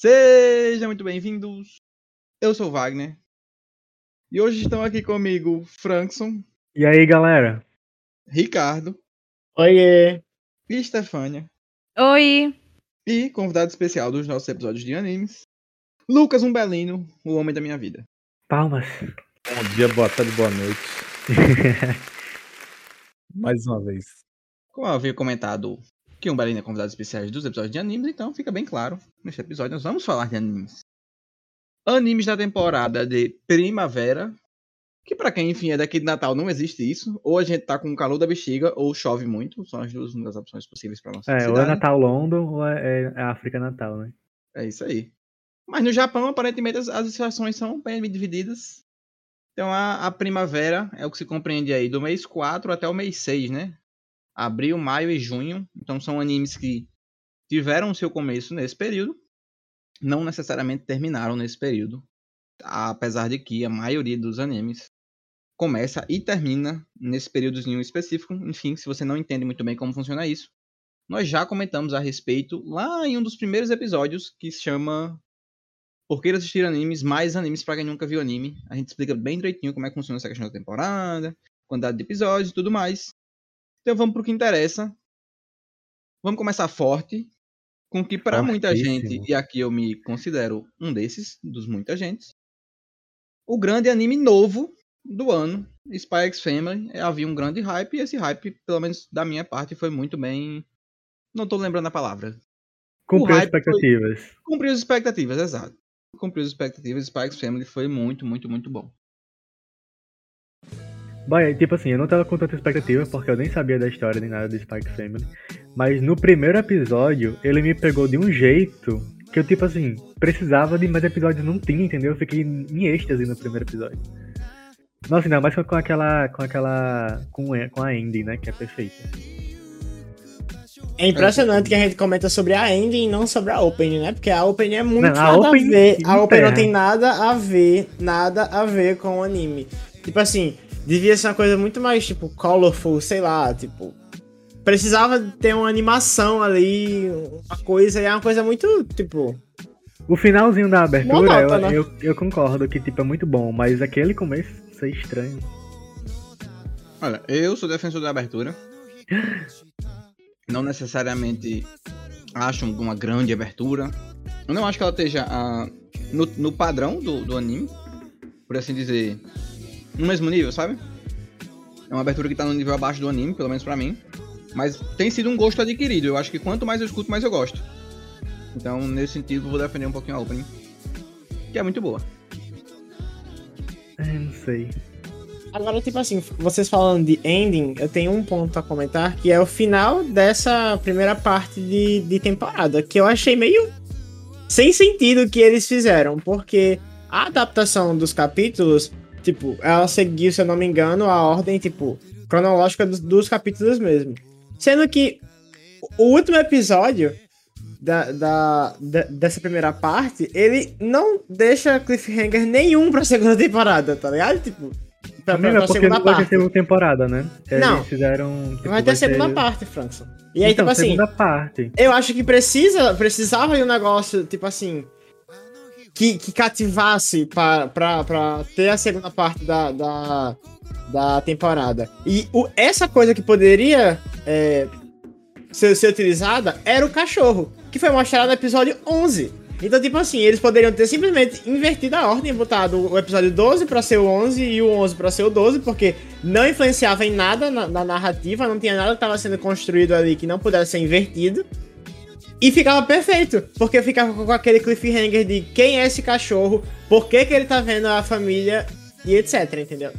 Sejam muito bem-vindos. Eu sou o Wagner. E hoje estão aqui comigo Frankson, E aí, galera? Ricardo Oiê! e Stefânia. Oi! E convidado especial dos nossos episódios de animes, Lucas Umbelino, o homem da minha vida. Palmas. Bom dia, boa tarde, boa noite. Mais uma vez. Como eu havia comentado que o Umbelino é convidado especial dos episódios de animes, então fica bem claro. Neste episódio nós vamos falar de animes. Animes da temporada de primavera. Que pra quem, enfim, é daqui de Natal não existe isso. Ou a gente tá com o calor da bexiga, ou chove muito. São as duas únicas opções possíveis pra nossa É, ou cidade. é Natal London ou é, é África Natal, né? É isso aí. Mas no Japão, aparentemente, as, as estações são bem divididas. Então a, a primavera é o que se compreende aí do mês 4 até o mês 6, né? Abril, maio e junho. Então são animes que tiveram seu começo nesse período. Não necessariamente terminaram nesse período. Apesar de que a maioria dos animes começa e termina nesse períodozinho específico. Enfim, se você não entende muito bem como funciona isso, nós já comentamos a respeito lá em um dos primeiros episódios que se chama Por que assistir animes, mais animes pra quem nunca viu anime. A gente explica bem direitinho como é que funciona essa questão da temporada, quantidade de episódios e tudo mais. Então vamos pro que interessa. Vamos começar forte, com que para muita gente, e aqui eu me considero um desses, dos muita gente, o grande anime novo do ano, Spy X Family. Havia um grande hype, e esse hype, pelo menos da minha parte, foi muito bem. Não tô lembrando a palavra. Cumpriu as hype foi- expectativas. Cumpriu as expectativas, exato. Cumpriu as expectativas, Spy X Family foi muito, muito, muito bom. Boy, tipo assim, eu não tava com tanta expectativa porque eu nem sabia da história nem nada do Spike Family. Mas no primeiro episódio, ele me pegou de um jeito que eu, tipo assim, precisava de mais episódios, não tinha, entendeu? Eu fiquei em êxtase no primeiro episódio. Nossa, ainda mais com aquela. com aquela. com, a- com a ending, né? Que é perfeita. É impressionante que a gente comenta sobre a ending e não sobre a opening, né? Porque a opening é muito Não, a nada a, opening ver. A opening não enterra. tem nada a ver, nada a ver com o anime. Tipo assim, devia ser uma coisa muito mais, tipo, colorful, sei lá, tipo. Precisava ter uma animação ali, uma coisa, e é uma coisa muito, tipo. O finalzinho da abertura, Monótono. eu, eu, eu concordo que, tipo, é muito bom, mas aquele começo, isso é estranho. Olha, eu sou defensor da abertura. Não necessariamente acho uma grande abertura. Eu não acho que ela esteja ah, no, no padrão do, do anime, por assim dizer, no mesmo nível, sabe? É uma abertura que tá no nível abaixo do anime, pelo menos pra mim. Mas tem sido um gosto adquirido. Eu acho que quanto mais eu escuto, mais eu gosto. Então, nesse sentido, eu vou defender um pouquinho a opening. Que é muito boa. É, não sei. Agora, tipo assim, vocês falando de ending, eu tenho um ponto a comentar que é o final dessa primeira parte de, de temporada, que eu achei meio sem sentido o que eles fizeram, porque a adaptação dos capítulos, tipo, ela seguiu, se eu não me engano, a ordem, tipo, cronológica dos, dos capítulos mesmo. Sendo que o último episódio da, da, da- dessa primeira parte, ele não deixa cliffhanger nenhum pra segunda temporada, tá ligado? Tipo, pra, pra, Mesmo é pra porque segunda não vai ter parte. segunda temporada, né? Eles Não. fizeram. tipo, Vai ter a segunda ser- parte, Frankson. E aí, então, tipo assim, segunda parte. eu acho que precisa, precisava de um negócio, tipo assim, que, que cativasse pra ter a segunda parte da, da, da temporada. E o, essa coisa que poderia é, ser, ser utilizada era o cachorro, que foi mostrado no episódio 11. Então, tipo assim, eles poderiam ter simplesmente invertido a ordem, botado o episódio 12 pra ser o 11 e o 11 pra ser o 12, porque não influenciava em nada na, na narrativa, não tinha nada que estava sendo construído ali que não pudesse ser invertido. E ficava perfeito, porque ficava com aquele cliffhanger de quem é esse cachorro, por que, que ele tá vendo a família e etc, entendeu?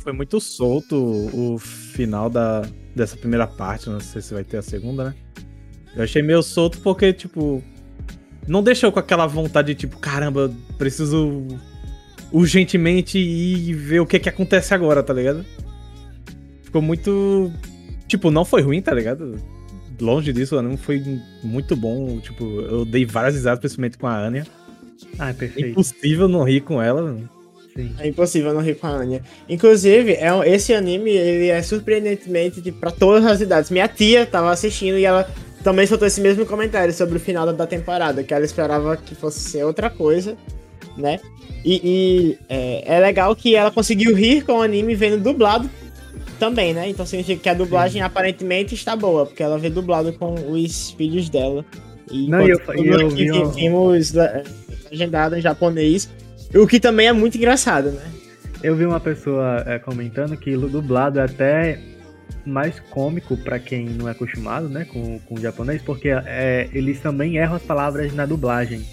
Foi muito solto o final da, dessa primeira parte. Não sei se vai ter a segunda, né? Eu achei meio solto porque, tipo. Não deixou com aquela vontade de, tipo, caramba, preciso urgentemente ir ver o que que acontece agora, tá ligado? Ficou muito. Tipo, não foi ruim, tá ligado? Longe disso, o anime foi muito bom. Tipo, eu dei várias risadas, principalmente com a Anya. Ah, é É perfeito. impossível não rir com ela. Sim. É impossível não rir com a Anya. Inclusive, é um- esse anime, ele é surpreendentemente tipo, pra todas as idades. Minha tia tava assistindo e ela também soltou esse mesmo comentário sobre o final da- da temporada, que ela esperava que fosse ser outra coisa, né? E, e, é, é legal que ela conseguiu rir com o anime vendo dublado também, né? Então significa que a dublagem aparentemente está boa, porque ela vê dublado com os filhos dela. E Não, eu- eu uma- vimos legendado em japonês, o que também é muito engraçado, né? Eu vi uma pessoa é, comentando que o dublado é até mais cômico pra quem não é acostumado, né, com, com o japonês, porque é, eles também erram as palavras na dublagem.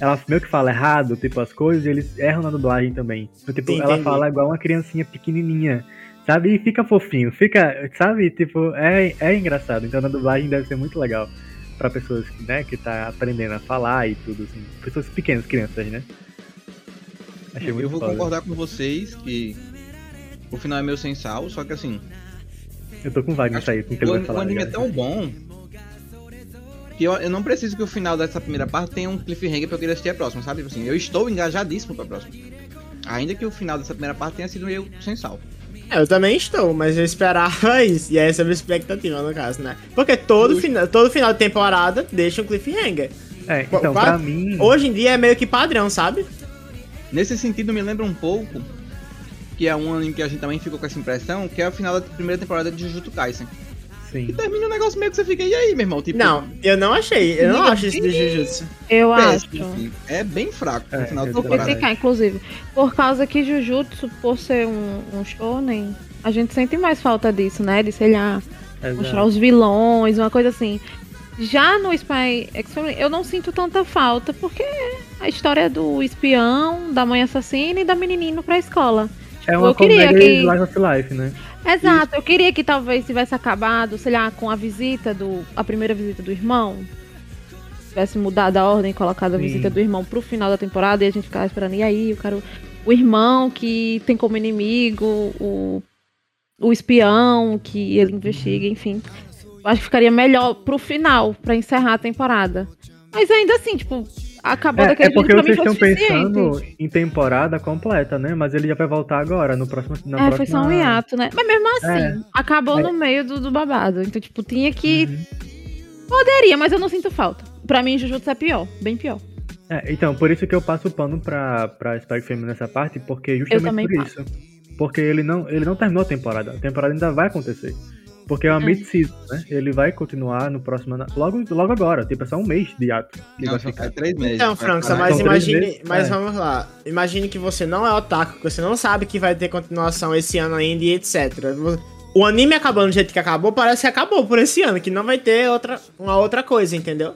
Ela meio que fala errado, tipo, as coisas, e eles erram na dublagem também. Então, tipo, Sim, ela fala igual uma criancinha pequenininha, sabe? E fica fofinho, fica, sabe? Tipo, é, é engraçado. Então, na dublagem deve ser muito legal pra pessoas, né, que tá aprendendo a falar e tudo, assim. Pessoas pequenas, crianças, né? Achei muito Eu vou foda. concordar com vocês que o final é meio sem sal, só que assim, Eu tô com Wagner Acho sair com o que o, ele vai o falar. anime é tão bom que eu, eu não preciso que o final dessa primeira parte tenha um cliffhanger pra eu querer assistir a próxima, sabe? Tipo Assim, eu estou engajadíssimo pra próxima. Ainda que o final dessa primeira parte tenha sido meio sem sal. É, Eu também estou, mas eu esperava isso. E essa é a minha expectativa, no caso, né? Porque todo, final, todo final de temporada deixa um cliffhanger. É, então, Qua- pra mim. Hoje em dia é meio que padrão, sabe? Nesse sentido, me lembra um pouco que é um anime que a gente também ficou com essa impressão, que é o final da primeira temporada de Jujutsu Kaisen. E Sim. termina um negócio meio que você fica, e aí, meu irmão? Tipo, Não, eu não achei. Eu não acho isso de Jujutsu. Eu acho. péssimo, assim. É bem fraco no É, final Vou também. temporada. criticar, inclusive. Por causa que Jujutsu, por ser um, um shonen, a gente sente mais falta disso, né? De, sei lá, mostrar Exato. os vilões, uma coisa assim. Já no Spy X Family, eu não sinto tanta falta, porque a história do espião, da mãe assassina e da menininho pra escola. É uma eu queria comédia que- Life of Life, né? Exato, eu queria que talvez tivesse acabado, sei lá, com a visita do. a primeira visita do irmão. Tivesse mudado a ordem, colocado a Sim. visita do irmão pro final da temporada e a gente ficava esperando. E aí, o cara. O irmão que tem como inimigo o, o espião que ele investiga, enfim. Eu acho que ficaria melhor pro final, pra encerrar a temporada. Mas ainda assim, tipo, acabou É, daquele é porque vocês estão pensando em temporada completa, né? Mas ele já vai voltar agora, no próximo. Na É, próxima... foi só um hiato, né? Mas mesmo assim, É. acabou É. no meio do, do babado. Então, tipo, tinha que. Uhum. Poderia, mas eu não sinto falta. Pra mim, Jujutsu é pior, bem pior. É, então, por isso que eu passo o pano pra, pra Spike Family nessa parte, porque justamente por isso. Porque ele não, ele não terminou a temporada. A temporada ainda vai acontecer. Porque é uma É. mid-season, né? Ele vai continuar no próximo. ano- Logo, logo agora, tipo, é só um mês de ato que Não, vai só ficar. faz três meses. Então, Vai França, mas imagine. meses? Mas É. vamos lá. Imagine que você não é otaku, que você não sabe que vai ter continuação esse ano ainda e etc. O anime acabando do jeito que acabou, parece que acabou por esse ano, que não vai ter outra, uma outra coisa, entendeu?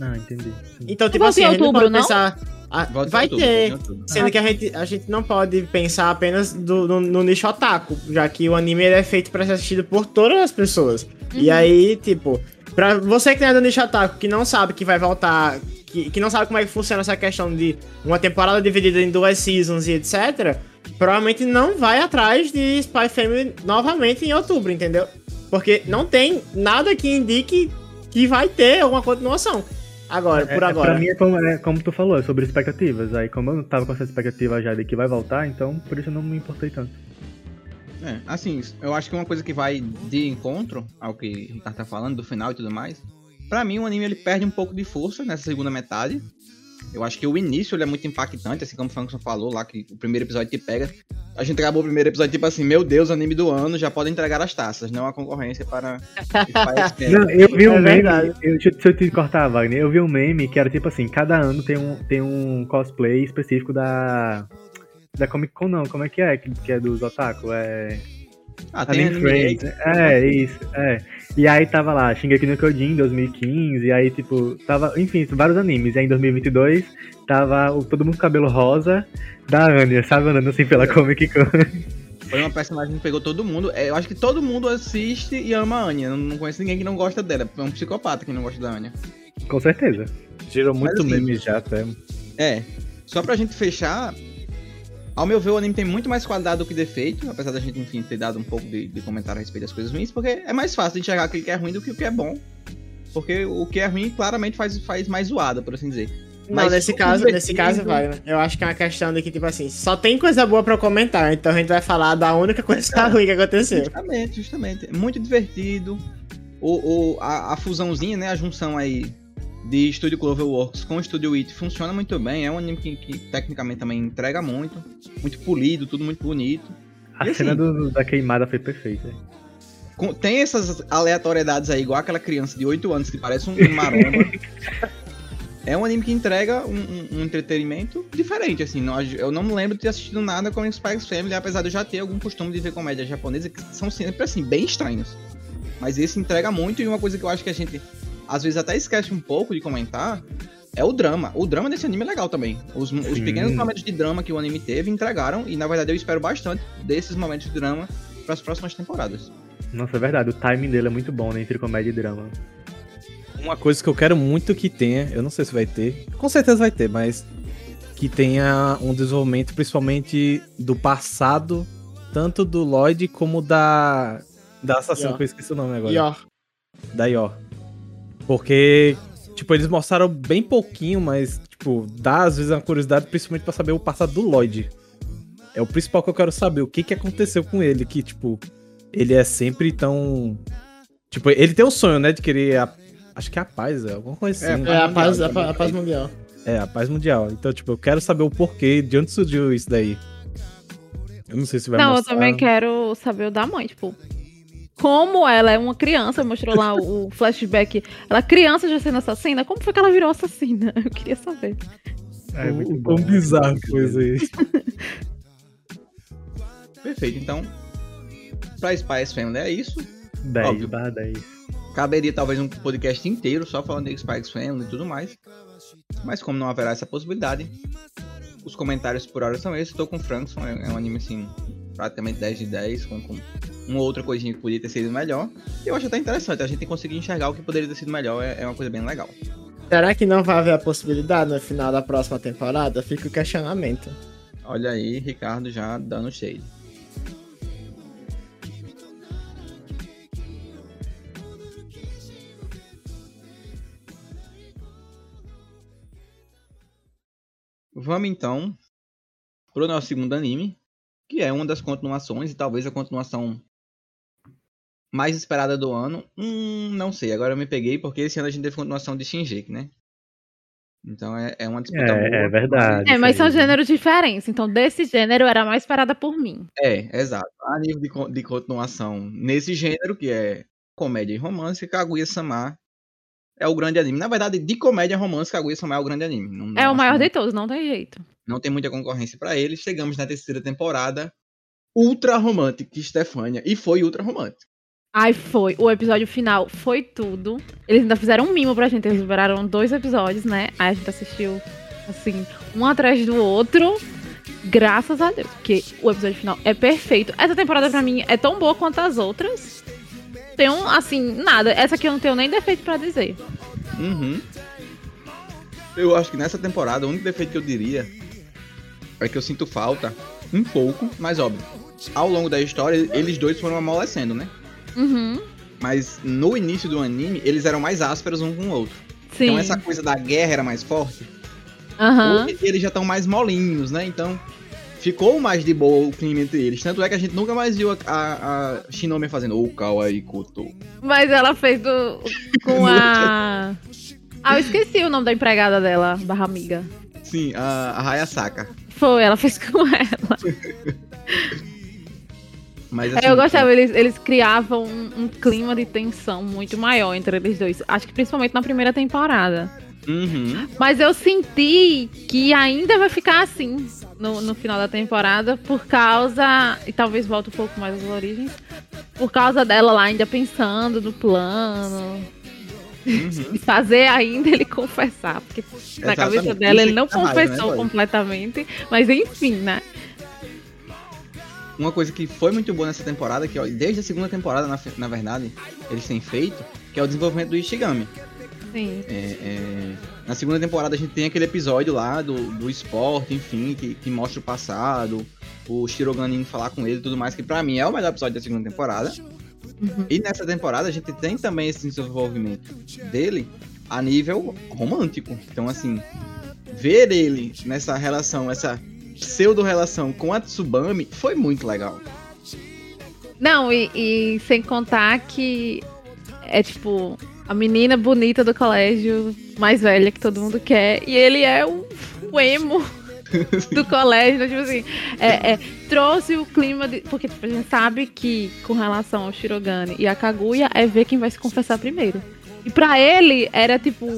Ah, entendi. Sim. Então, tipo assim, em a gente não outubro, pode não? pensar. Ah, vai ter. Sendo que a gente, a gente não pode pensar apenas do- no, no nicho otaku, já que o anime ele é feito pra ser assistido por todas as pessoas. E aí, tipo, pra você que não é do nicho otaku, que não sabe que vai voltar, que, que não sabe como é que funciona essa questão de uma temporada dividida em duas seasons e etc., provavelmente não vai atrás de Spy Family novamente em outubro, entendeu? Porque não tem nada que indique que vai ter alguma continuação. Agora, por É, agora. Pra mim é como, é como tu falou, é sobre expectativas. Aí, como eu não tava com essa expectativa já de que vai voltar, então por isso eu não me importei tanto. É, assim, eu acho que uma coisa que vai de encontro ao que o Ricardo tá falando, do final e tudo mais, pra mim o anime ele perde um pouco de força nessa segunda metade. Eu acho que o início ele é muito impactante, assim como o Frankson falou lá, que o primeiro episódio te pega. A gente acabou o primeiro episódio tipo assim, meu Deus, anime do ano, já pode entregar as taças, não a concorrência para Não, eu vi um É meme. eu- deixa eu te cortar, Wagner. Eu vi um meme que era tipo assim: cada ano tem um, tem um cosplay específico da. Da Comic Con, não. Como é que é? Que, que é dos Otaku? É. Ah, tem Anime anime Friends. É, isso, é. E aí tava lá, Shingeki no Kyojin 2015, e aí tipo, tava, enfim, vários animes. E aí em 2022 tava o, todo mundo com cabelo rosa da Anya, sabe, andando assim pela Comic Con. Foi uma personagem que pegou todo mundo. É, eu acho que todo mundo assiste e ama a Anya. Não, não conheço ninguém que não gosta dela. É um psicopata que não gosta da Anya. Com certeza. Gerou muito assim, meme já até. É, só pra gente fechar, ao meu ver, o anime tem muito mais qualidade do que defeito, apesar da gente, enfim, ter dado um pouco de, de comentário a respeito das coisas ruins, porque é mais fácil de enxergar aquilo que é ruim do que o que é bom. Porque o que é ruim claramente faz, faz mais zoada, por assim dizer. Não, Mas nesse caso, divertido- nesse caso, Wagner, eu acho que é uma questão de que, tipo assim, só tem coisa boa pra comentar, então a gente vai falar da única coisa É. ruim que aconteceu. Justamente, justamente. É muito divertido. o, o, a, a fusãozinha, né? A junção aí de Studio Cloverworks com Studio It funciona muito bem. É um anime que, que tecnicamente também entrega muito. Muito polido, tudo muito bonito. A E cena assim- do- da queimada foi perfeita. Com- tem essas aleatoriedades aí, igual aquela criança de 8 anos que parece um maromba. é um anime que entrega um, um- um entretenimento diferente, assim. eu não me lembro de ter assistido nada com Spikes Family, apesar de eu já ter algum costume de ver comédia japonesa, que são sempre, assim, bem estranhos. Mas esse entrega muito, e uma coisa que eu acho que a gente, às vezes, até esquece um pouco de comentar, é o drama. O drama desse anime é legal também. Os, os pequenos momentos de drama que o anime teve entregaram, e na verdade eu espero bastante desses momentos de drama para as próximas temporadas. Nossa, é verdade, o timing dele é muito bom, né? Entre comédia e drama. Uma coisa que eu quero muito que tenha, eu não sei se vai ter, com certeza vai ter, mas que tenha um desenvolvimento principalmente do passado, tanto do Lloyd como da da assassina, que eu esqueci o nome agora. Yor. Da Yor. Porque, tipo, eles mostraram bem pouquinho, mas, tipo, dá às vezes uma curiosidade, principalmente pra saber o passado do Lloyd. É o principal que eu quero saber, o que que aconteceu com ele, que, tipo, ele é sempre tão... Tipo, ele tem um sonho, né, de querer a... Acho que é a paz, é alguma coisa É, assim. É, a Mundial paz, a, também. pa- a paz mundial. É, a paz mundial. Então, tipo, eu quero saber o porquê, de onde surgiu isso daí. Eu não sei se vai Não, mostrar. eu também quero saber o da mãe, tipo. Como ela é uma criança, mostrou lá o flashback. Ela criança já sendo assassina, como foi que ela virou assassina? Eu queria saber. É, muito o, bom. quão bizarro que foi isso. Perfeito, então. Pra Spice Family é isso. 10 Óbvio. barra 10. Caberia talvez um podcast inteiro só falando de Spikes Family e tudo mais. Mas como não haverá essa possibilidade, os comentários por hora são esses. Estou com Frankson, é, é um anime assim, praticamente 10 de 10, com, com uma outra coisinha que podia ter sido melhor. E eu acho até interessante, a gente conseguir enxergar o que poderia ter sido melhor é, é uma coisa bem legal. Será que não vai haver a possibilidade no final da próxima temporada? Fica o questionamento. Olha aí, Ricardo já dando shade. Vamos então pro nosso segundo anime, que é uma das continuações e talvez a continuação mais esperada do ano. Hum, não sei, agora eu me peguei porque esse ano a gente teve continuação de Shinji, né? Então é, é uma disputa boa. É, é verdade. É, mas são gêneros diferentes. Então, desse gênero era mais esperada por mim. É, exato. A nível de, de continuação nesse gênero, que é comédia e romance, Kaguya-sama é o grande anime. Na verdade, de comédia e romance, Kaguya-sama é o grande anime. Não, É não o acho maior que de todos, não tem jeito. Não tem muita concorrência pra ele. Chegamos na terceira temporada, ultra romântica, Stefania. E foi ultra romântica. Ai, foi. O episódio final foi tudo. Eles ainda fizeram um mimo pra gente. Eles liberaram dois episódios, né? Aí a gente assistiu, assim, um atrás do outro. Graças a Deus. Porque o episódio final é perfeito. Essa temporada, pra mim, é tão boa quanto as outras. Tem um, assim, nada. Essa aqui eu não tenho nem defeito pra dizer. Uhum. Eu acho que nessa temporada, o único defeito que eu diria é que eu sinto falta um pouco, mas óbvio. Ao longo da história, eles dois foram amolecendo, né? Uhum. Mas no início do anime, eles eram mais ásperos um com o outro. Sim. Então essa coisa da guerra era mais forte. Aham. Hoje eles já estão mais molinhos, né? Então ficou mais de boa o clima entre eles. Tanto é que a gente nunca mais viu a, a, a Shinome fazendo o Kawaii Koto. Mas ela fez do, com a. Ah, eu esqueci o nome da empregada dela, barra amiga. Sim, a, a Hayasaka. Foi, ela fez com ela. Mas É, assim, eu gostava, eles, eles criavam um, um clima de tensão muito maior entre eles dois. Acho que principalmente na primeira temporada. Uhum. Mas eu senti que ainda vai ficar assim no, no final da temporada, por causa. E talvez volte um pouco mais às origens. Por causa dela lá ainda pensando no plano. Uhum. E fazer ainda ele confessar. Porque na Exatamente. cabeça dela ele não né, confessou Lloyd? completamente. Mas enfim, né? Uma coisa que foi muito boa nessa temporada, que ó, desde a segunda temporada, na, na verdade, eles têm feito, que é o desenvolvimento do Ishigami. Sim. É, é, na segunda temporada a gente tem aquele episódio lá do, do esporte, enfim, que, que mostra o passado, o Shirogane indo falar com ele e tudo mais, que pra mim é o melhor episódio da segunda temporada. Uhum. E nessa temporada a gente tem também esse desenvolvimento dele a nível romântico. Então, assim, ver ele nessa relação, essa pseudo-relação com a Tsubami foi muito legal. Não, e, e sem contar que é tipo a menina bonita do colégio, mais velha que todo mundo quer, e ele é o, o emo do colégio, né? tipo assim, é, é, trouxe o clima de. Porque tipo, a gente sabe que com relação ao Shirogane e a Kaguya é ver quem vai se confessar primeiro. E pra ele era tipo.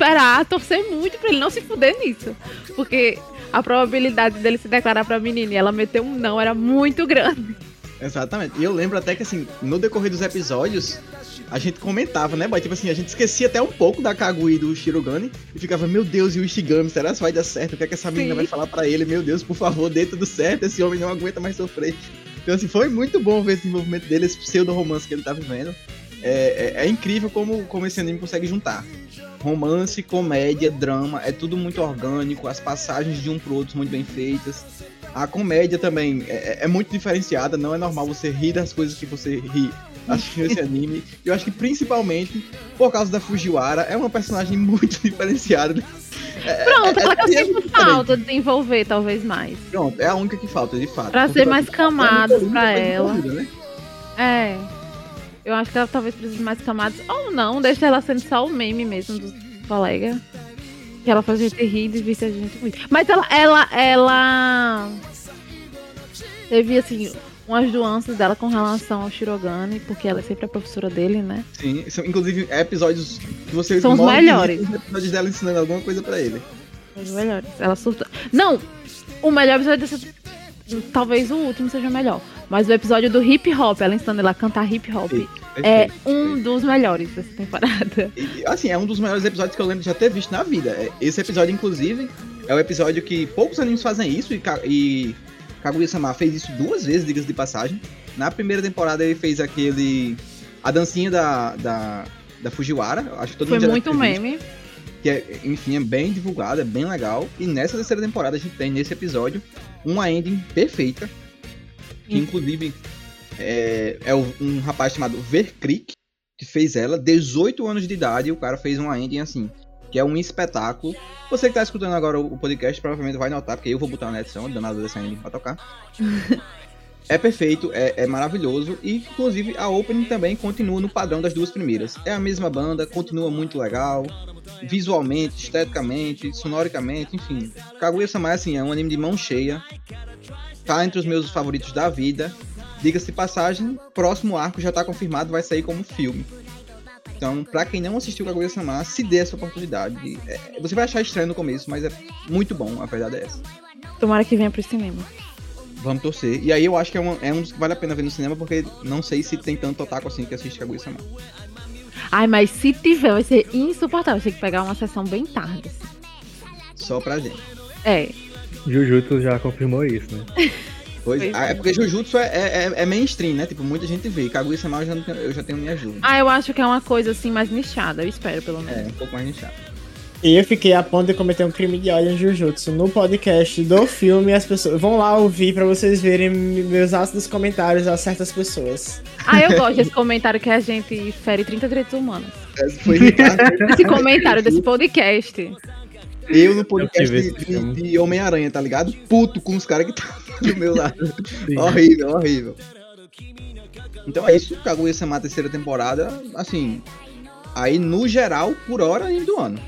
esperar, torcer muito pra ele não se fuder nisso. Porque a probabilidade dele se declarar pra menina e ela meter um não era muito grande. Exatamente. E eu lembro até que, assim, no decorrer dos episódios, a gente comentava, né, boy? Tipo assim, a gente esquecia até um pouco da Kaguya e do Shirogane e ficava, meu Deus, e o Ishigami, será que vai dar certo? O que é que essa menina Sim. vai falar pra ele? Meu Deus, por favor, dê tudo certo, esse homem não aguenta mais sofrer. Então, assim, foi muito bom ver esse desenvolvimento dele, esse pseudo-romance que ele tá vivendo. É, é- é incrível como, como esse anime consegue juntar. Romance, comédia, drama, é tudo muito orgânico, as passagens de um pro outro são muito bem feitas. A comédia também é, é muito diferenciada, não é normal você rir das coisas que você ri assistindo esse anime. Eu acho que principalmente por causa da Fujiwara, é uma personagem muito diferenciada. Pronto, é- ela que eu é sinto falta de desenvolver, talvez mais. Pronto, é a única que falta, de fato. Trazer mais é camadas pra ela. né? É. Eu acho que ela talvez precise de mais camadas. Ou não, deixa ela sendo só o meme mesmo do colega. Que ela faz a gente rir e divide a gente muito. Mas ela, ela, ela teve assim umas nuances dela com relação ao Shirogane, porque ela é sempre a professora dele, né? Sim, são, inclusive episódios que você São os melhores. os episódios dela ensinando alguma coisa pra ele. Os melhores. Ela surta. Não! O melhor episódio dessa. Talvez o último seja o melhor. Mas o episódio do hip hop, ela ensinando ele a cantar hip hop. É Perfeito, um dos melhores dessa temporada. E, assim, é um dos maiores episódios que eu lembro de já ter visto na vida. É, Esse episódio, inclusive, é o episódio que poucos animes fazem isso e, e Kaguya-sama fez isso duas vezes, diga-se de passagem. Na primeira temporada ele fez aquele. A dancinha da, da, da Fujiwara. Acho que todo Foi mundo já muito ter visto, meme. Que é, enfim, é bem divulgado, é bem legal. E nessa terceira temporada a gente tem nesse episódio uma ending perfeita. Que Sim. inclusive é, é um rapaz chamado Verkrick que fez ela, 18 anos de idade, e o cara fez uma ending assim, que é um espetáculo. Você que tá escutando agora o podcast provavelmente vai notar, porque eu vou botar na edição, danado dessa ending pra tocar. é perfeito, é, é maravilhoso, e inclusive a opening também continua no padrão das duas primeiras. É a mesma banda, continua muito legal, visualmente, esteticamente, sonoricamente, enfim. Kaguya-sama, assim, é um anime de mão cheia, tá entre os meus favoritos da vida. Diga-se passagem, próximo arco já tá confirmado, vai sair como filme. Então, pra quem não assistiu Kaguya-sama, se dê essa oportunidade. É, você vai achar estranho no começo, mas é muito bom, a verdade é essa. Tomara que venha pro cinema. Vamos torcer. E aí eu acho que é, uma- é um dos que vale a pena ver no cinema, porque não sei se tem tanto otaku assim que assiste Kaguya-sama. Ai, mas se tiver, vai ser insuportável. Tem que pegar uma sessão bem tarde. assim. Só pra gente. É. Jujutsu já confirmou isso, né? Pois, Pois ah, é. é porque Jujutsu é, é, é mainstream, né? Tipo, muita gente vê. Kaguya-sama eu já, tenho- eu já tenho minhas dúvidas. Ah, eu acho que é uma coisa assim mais nichada. Eu espero, pelo É, menos. um pouco mais nichado. E eu fiquei a ponto de cometer um crime de ódio em Jujutsu no podcast do filme. As pessoas vão lá ouvir pra vocês verem meus ácidos comentários a certas pessoas. Ah, eu gosto desse comentário que a gente fere 30 direitos humanos. Esse Ricardo. Esse comentário desse podcast. Eu no podcast Eu de, de- de Homem-Aranha, tá ligado? Puto com os caras que tá do meu lado. Sim. horrível, horrível. Então é isso, Kaguya-sama terceira temporada, assim, aí no geral, por hora, anime do ano.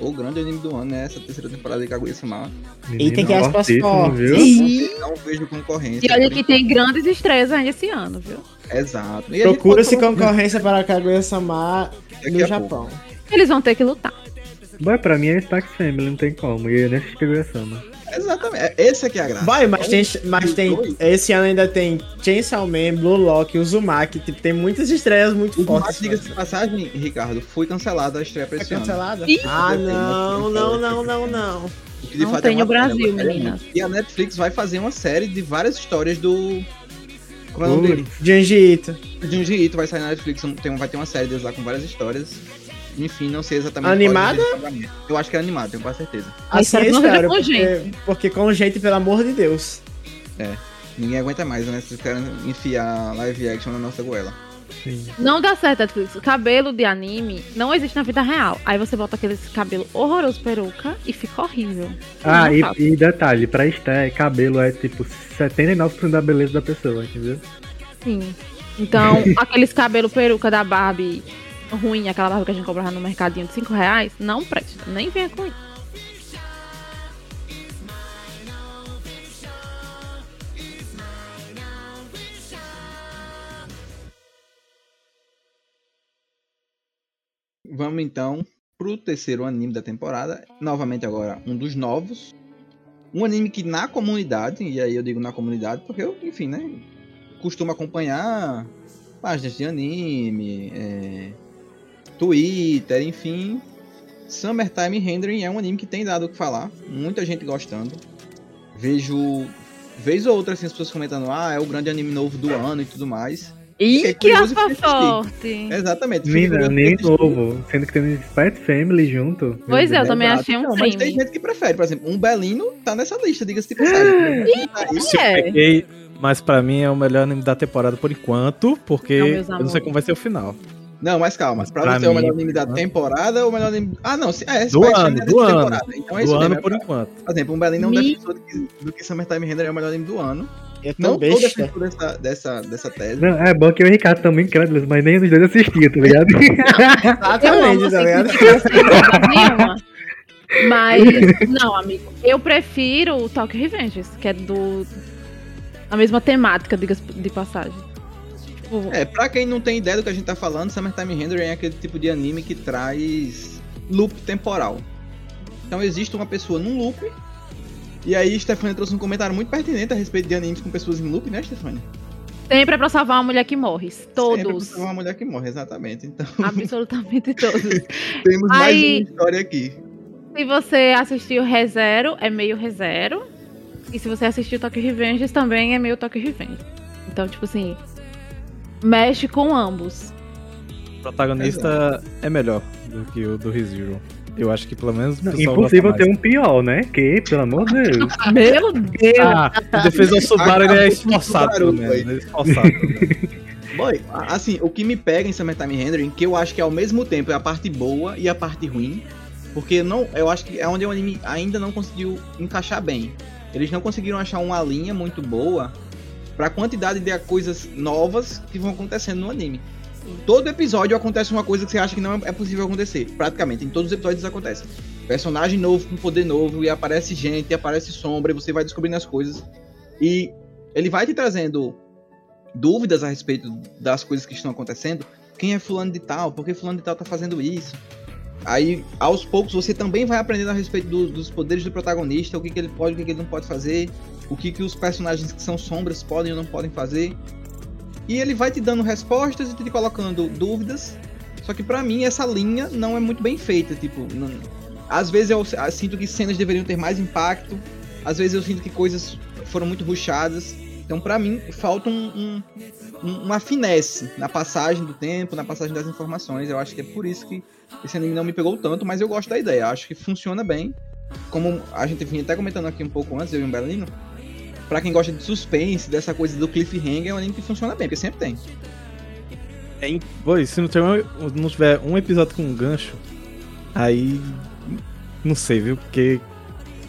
O grande anime do ano é essa terceira temporada de Kaguya-sama. E tem que Menino, aspas fortes. E, Não vejo concorrência. e olha que tem grandes estreias ainda esse ano, viu? Exato. Procura-se concorrência para Kaguya-sama no Japão. Eles vão ter que lutar. Mas pra mim é Spike Family, não tem como. E eu nem assisti Kaguya-sama. Exatamente. é- Esse aqui é a graça. Vai, mas tem, mas tem. Dois. Esse ano ainda tem Chainsaw Man, Blue Lock, Uzumaki. Tipo, tem muitas estreias muito O fortes. diga-se de passagem, Ricardo, foi cancelada a estreia pra É esse ano. cancelada? Ih! Ah, não, não, não, não, não. O que de Não fato tem é no Brasil, mas é muito. E a Netflix vai fazer uma série de várias histórias do. Como é o nome dele? Junji Ito. Junji Ito vai sair na Netflix, tem, vai ter uma série deles lá com várias histórias. Enfim, não sei exatamente. Animada? é pagamento. Eu acho que é animado, tenho quase certeza. Assim espero eu que não seja espero, com porque, porque com gente, pelo amor de Deus. Ninguém aguenta mais, né? Vocês querem enfiar live action na nossa goela. Sim. Não dá certo, Netflix. Cabelo de anime não existe na vida real. Aí você bota aquele cabelo horroroso, peruca, e fica horrível. Ah, e, e detalhe, pra Esté, cabelo é tipo 79% da beleza da pessoa, entendeu? Sim. Então, aqueles cabelo peruca da Barbie ruim, aquela Barbie que a gente comprava no mercadinho de 5 reais, não presta. Nem venha com isso. Vamos então pro terceiro anime da temporada. Novamente agora um dos novos. Um anime que na comunidade, e aí eu digo na comunidade porque eu, enfim, né? Costumo acompanhar páginas de anime, é, Twitter, enfim. Summertime Rendering é um anime que tem dado o que falar. Muita gente gostando. Vejo. Vez ou outra assim, as pessoas comentando, ah, é o grande anime novo do ano e tudo mais. Que e fui aspa forte. Exatamente. Menina, nem e novo. Sendo que tem Spy Family junto. Pois é, eu também achei um Não, mas tem gente que prefere, por exemplo, um Belino tá nessa lista, diga-se de passagem. Mas pra mim é o melhor anime da temporada por enquanto, porque eu não sei como vai ser o final. Não, mas calma. Pra, pra você é o mim, melhor anime da né? temporada ou o melhor anime. Ah, não. se- É, Do ano, é do ano. temporada. Então é isso do mesmo. ano é por enquanto. Por exemplo, um Belém não Me- defensor do que, do que Summertime Render é o melhor anime do ano. Eu Não tô besta. defensor dessa, dessa, dessa tese. Não, é bom que eu e o Ricardo também crédulos, mas nem os dois assistia, tá ligado? Amo, Exatamente, tá ligado? nenhuma. Mas, não, amigo. Eu prefiro o Tokyo Revengers, que é do. A mesma temática, diga-se de passagem. Tipo, É, pra quem não tem ideia do que a gente tá falando, Summertime Render é aquele tipo de anime que traz loop temporal. Então existe uma pessoa num loop. E aí, Stefania trouxe um comentário muito pertinente a respeito de animes com pessoas em loop, né, Stefania? sempre é pra salvar uma mulher que morre. Sempre Todos. é uma mulher que morre, exatamente. Então, Absolutamente todos. temos mais Aí- uma história aqui. Se você assistiu ReZero, é meio ReZero. E se você assistiu Tokyo Revengers, também é meio Tokyo Revengers. Então, tipo assim, mexe com ambos. O protagonista é melhor do que o do ReZero. Eu acho que pelo menos o pessoal Impossível ter um pior, né? Que, pelo amor de Deus. Meu Deus! mais. Ah, em defesa do Subaru, ele é esforçado, Subaru, menos. Ele é esforçado. né? Boy, a- assim, o que me pega em Summertime Rendering, que eu acho que ao mesmo tempo é a parte boa e a parte ruim, porque não, eu acho que é onde o anime ainda não conseguiu encaixar bem. Eles não conseguiram achar uma linha muito boa pra quantidade de coisas novas que vão acontecendo no anime. Todo episódio acontece uma coisa que você acha que não é possível acontecer. Praticamente, em todos os episódios isso acontece. Personagem novo com poder novo, e aparece gente, e aparece sombra, e você vai descobrindo as coisas. E ele vai te trazendo dúvidas a respeito das coisas que estão acontecendo. Quem é fulano de tal? Por que fulano de tal tá fazendo isso? Aí, aos poucos, você também vai aprendendo a respeito do- dos poderes do protagonista, o que, que ele pode, o que, que ele não pode fazer, o que, que os personagens que são sombras podem ou não podem fazer. E ele vai te dando respostas e te colocando dúvidas. Só que pra mim essa linha não é muito bem feita, tipo, não- às vezes eu sinto que cenas deveriam ter mais impacto, às vezes eu sinto que coisas foram muito ruchadas. Então pra mim falta um, um- um- uma finesse na passagem do tempo, na passagem das informações. Eu acho que é por isso que esse anime não me pegou tanto, mas eu gosto da ideia. Acho que funciona bem. Como a gente vinha até comentando aqui um pouco antes, eu e o Belino. Pra quem gosta de suspense, dessa coisa do cliffhanger, é um anime que funciona bem, porque sempre tem. Pô, e se não tiver, não tiver um episódio com um gancho, aí. Não sei, viu? Porque.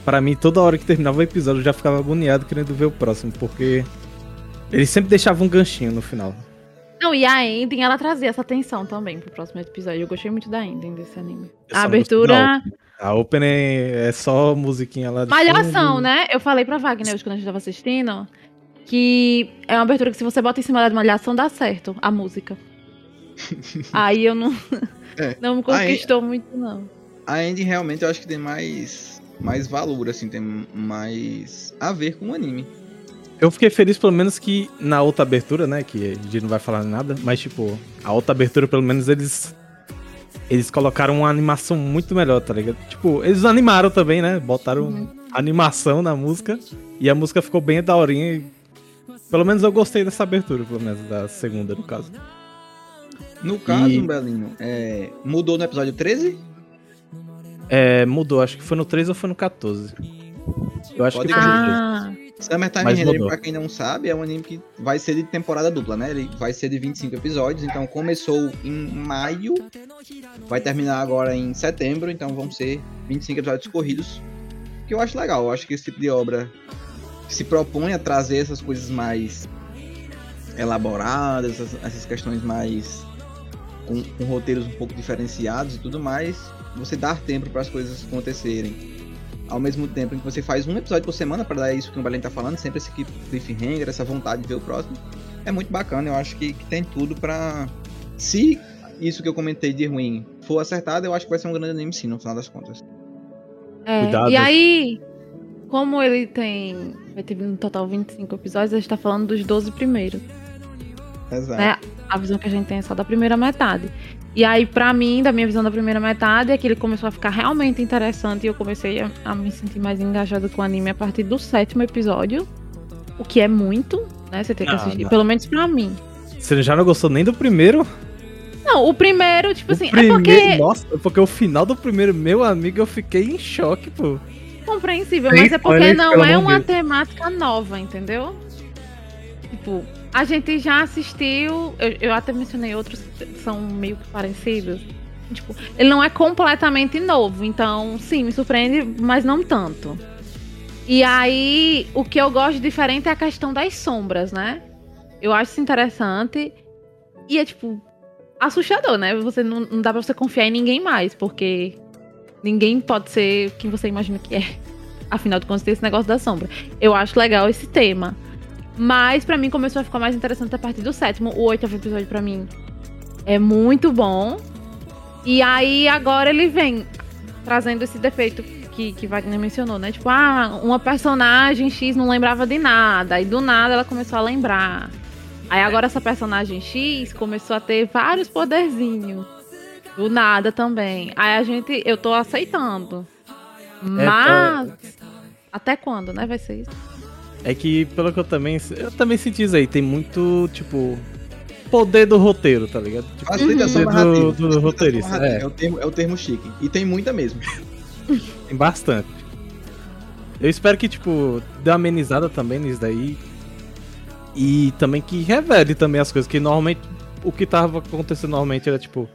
Pra mim, toda hora que terminava o episódio, eu já ficava agoniado querendo ver o próximo, porque. Eles sempre deixavam um ganchinho no final. Não, e a ending, ela trazia essa tensão também pro próximo episódio. Eu gostei muito da ending desse anime. Eu A abertura. A opening é só musiquinha lá de Malhação, fundo. né? Eu falei pra Wagner hoje quando a gente tava assistindo que é uma abertura que se você bota em cima da malhação dá certo a música. Aí eu não, É. não me conquistou muito, não. A Andy realmente eu acho que tem mais, mais valor, assim, tem mais a ver com o anime. Eu fiquei feliz, pelo menos, que na outra abertura, né? Que a gente não vai falar nada, mas, tipo, a outra abertura, pelo menos, eles. Eles colocaram uma animação muito melhor, tá ligado? Tipo, eles animaram também, né? Botaram Uhum. animação na música. E a música ficou bem daorinha. E... Pelo menos eu gostei dessa abertura, pelo menos, da segunda, no caso. No caso, E- Belinho, é, mudou no episódio 13? É, mudou, acho que foi no 13 ou foi no 14. Eu acho Pode que foi no 13. Ah, Summertime Mas Rendering, mudou. pra quem não sabe, é um anime que vai ser de temporada dupla, né? Ele vai ser de 25 episódios, então começou em maio, vai terminar agora em setembro, então vão ser 25 episódios corridos. Que eu acho legal, eu acho que esse tipo de obra se propõe a trazer essas coisas mais elaboradas, essas, essas questões mais com, com roteiros um pouco diferenciados e tudo mais, você dar tempo para as coisas acontecerem. Ao mesmo tempo em que você faz um episódio por semana para dar isso que o Balen tá falando, sempre esse cliffhanger, essa vontade de ver o próximo, é muito bacana. Eu acho que, que tem tudo para se isso que eu comentei de ruim for acertado, eu acho que vai ser um grande anime sim, no final das contas. É, Cuidado. E aí, como ele tem. Vai ter no total 25 episódios, a gente tá falando dos 12 primeiros. Exato. Né? A visão que a gente tem é só da primeira metade. E aí, pra mim, da minha visão da primeira metade, é que ele começou a ficar realmente interessante e eu comecei a, a me sentir mais engajado com o anime a partir do sétimo episódio. O que é muito, né? Você tem que Ah, assistir, não. pelo menos pra mim. Você já não gostou nem do primeiro? Não, o primeiro, tipo assim, o primeiro, é porque. Nossa, porque o final do primeiro, meu amigo, eu fiquei em choque, pô. compreensível, mas é porque não é uma temática nova, entendeu? Tipo, a gente já assistiu, eu, eu até mencionei outros que são meio que parecidos. Tipo, ele não é completamente novo, então sim, me surpreende, mas não tanto. E aí, o que eu gosto diferente é a questão das sombras, né? Eu acho isso interessante. E é tipo, assustador, né? Você não, não dá pra você confiar em ninguém mais, porque ninguém pode ser quem você imagina que é. Afinal de contas, tem esse negócio da sombra. Eu acho legal esse tema. Mas pra mim começou a ficar mais interessante a partir do sétimo. O oitavo episódio pra mim é muito bom. E aí agora ele vem trazendo esse defeito que, que Wagner mencionou, né? Tipo, ah, uma personagem X não lembrava de nada. E do nada ela começou a lembrar. Aí agora essa personagem X começou a ter vários poderzinhos. Do nada também. Aí a gente, eu tô aceitando. Mas até quando, né? Vai ser isso. É que, pelo que eu também. Eu também senti isso aí. Tem muito, tipo. Poder do roteiro, tá ligado? Tipo, Facilitação Do- do Facilitação roteirista, é. É. o termo, é o termo chique. E tem muita mesmo. tem bastante. Eu espero que, tipo, dê uma amenizada também nisso daí. E também que revele também as coisas. Que normalmente. O que tava acontecendo normalmente era, tipo.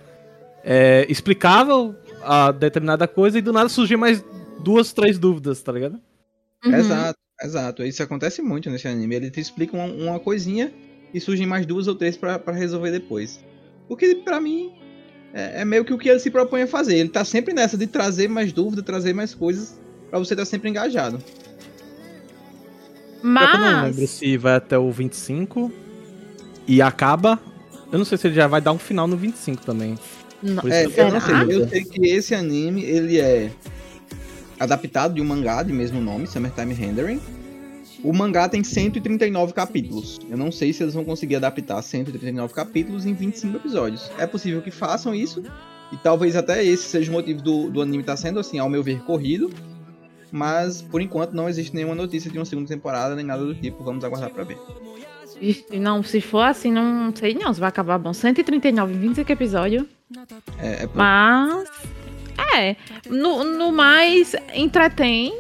É, explicava a determinada coisa e do nada surgia mais duas, três dúvidas, tá ligado? Uhum. Exato, exato. Isso acontece muito nesse anime. Ele te explica uma, uma coisinha e surgem mais duas ou três pra, pra resolver depois. O que pra mim é, é meio que o que ele se propõe a fazer. Ele tá sempre nessa de trazer mais dúvida, trazer mais coisas pra você estar sempre engajado. Que Eu não Mas lembro se vai até o 25 e acaba. Eu não sei se ele já vai dar um final no 25 também. Não, É, eu não sei. Eu sei que esse anime ele é adaptado de um mangá de mesmo nome, Summertime Rendering. O mangá tem 139 capítulos. Eu não sei se eles vão conseguir adaptar 139 capítulos em 25 episódios. É possível que façam isso. E talvez até esse seja o motivo do, do anime estar sendo, assim, ao meu ver, corrido. Mas, por enquanto, não existe nenhuma notícia de uma segunda temporada, nem nada do tipo. Vamos aguardar pra ver. Não, se for assim, não sei não se vai acabar bom. 139, 25 episódios. É, é pouco. Mas. É. No, no mais, entretém.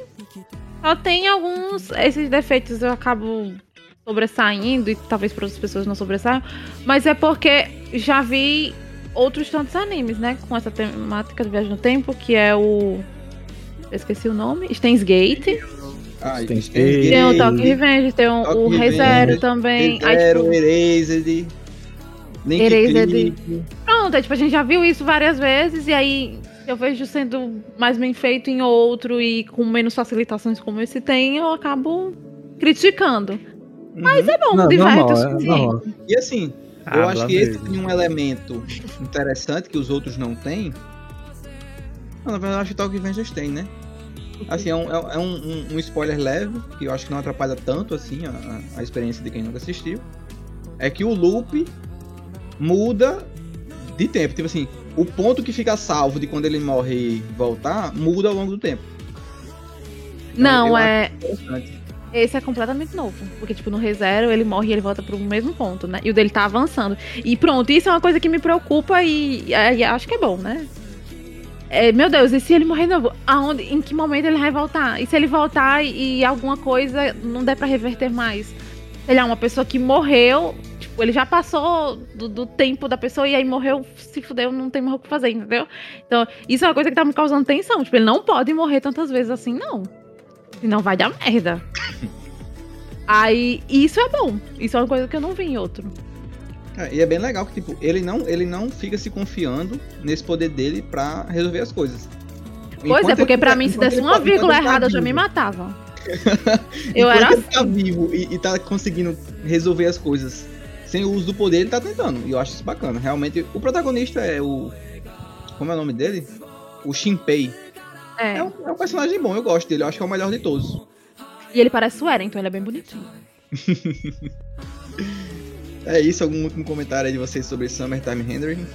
Só tem alguns. Esses defeitos eu acabo sobressaindo e talvez para outras pessoas não sobressaiam. Mas é porque já vi outros tantos animes, né? Com essa temática de viagem no tempo, que é o. Eu esqueci o nome. Steins Gate. Ah, tem o Gate, Tokyo Revenge, tem o, o ReZero também. Aí, Zero, tipo, Erased, Erased. Pronto, é, tipo, a gente já viu isso várias vezes, e aí eu vejo sendo mais bem feito em outro e com menos facilitações como esse tem, eu acabo criticando. Mas é bom, Não, diverte o é suficiente. E assim, Ah, eu acho que esse mesmo. tem um elemento interessante que os outros não têm. Não, na verdade, eu acho que Tokyo Revengers tem, né? Assim, é, um, é um- um- um spoiler leve, que eu acho que não atrapalha tanto assim a, a experiência de quem nunca assistiu. É que o loop muda de tempo. Tipo assim, o ponto que fica salvo de quando ele morre e voltar muda ao longo do tempo. Não, eu é. Esse é completamente novo. Porque, tipo, no ReZero ele morre e ele volta pro mesmo ponto, né? E o dele tá avançando. E pronto, isso é uma coisa que me preocupa e, e acho que é bom, né? É, meu Deus, e se ele morrer de novo? Aonde, em que momento ele vai voltar? E se ele voltar e, e alguma coisa não der pra reverter mais? Sei lá, uma pessoa que morreu, tipo, ele já passou do, do tempo da pessoa e aí morreu, se fudeu, não tem mais o que fazer, entendeu? Então, isso é uma coisa que tá me causando tensão. Tipo, ele não pode morrer tantas vezes assim, não. Senão vai dar merda. Aí, isso é bom. Isso é uma coisa que eu não vi em outro. É, e é bem legal que, tipo, ele não, ele não fica se confiando nesse poder dele pra resolver as coisas. Pois Enquanto é, porque pra tá- mim, se desse uma tá- vírgula tá errada, eu já me matava. Eu era ele tá assim. vivo e, e tá conseguindo resolver as coisas sem o uso do poder, ele tá tentando. E eu acho isso bacana. Realmente, o protagonista é o. Como é o nome dele? O Shinpei. É. É um, é um personagem bom, eu gosto dele. Eu acho que é o melhor de todos. E ele parece o Eren, então ele é bem bonitinho. É isso, algum último comentário aí de vocês sobre Summertime Rendering?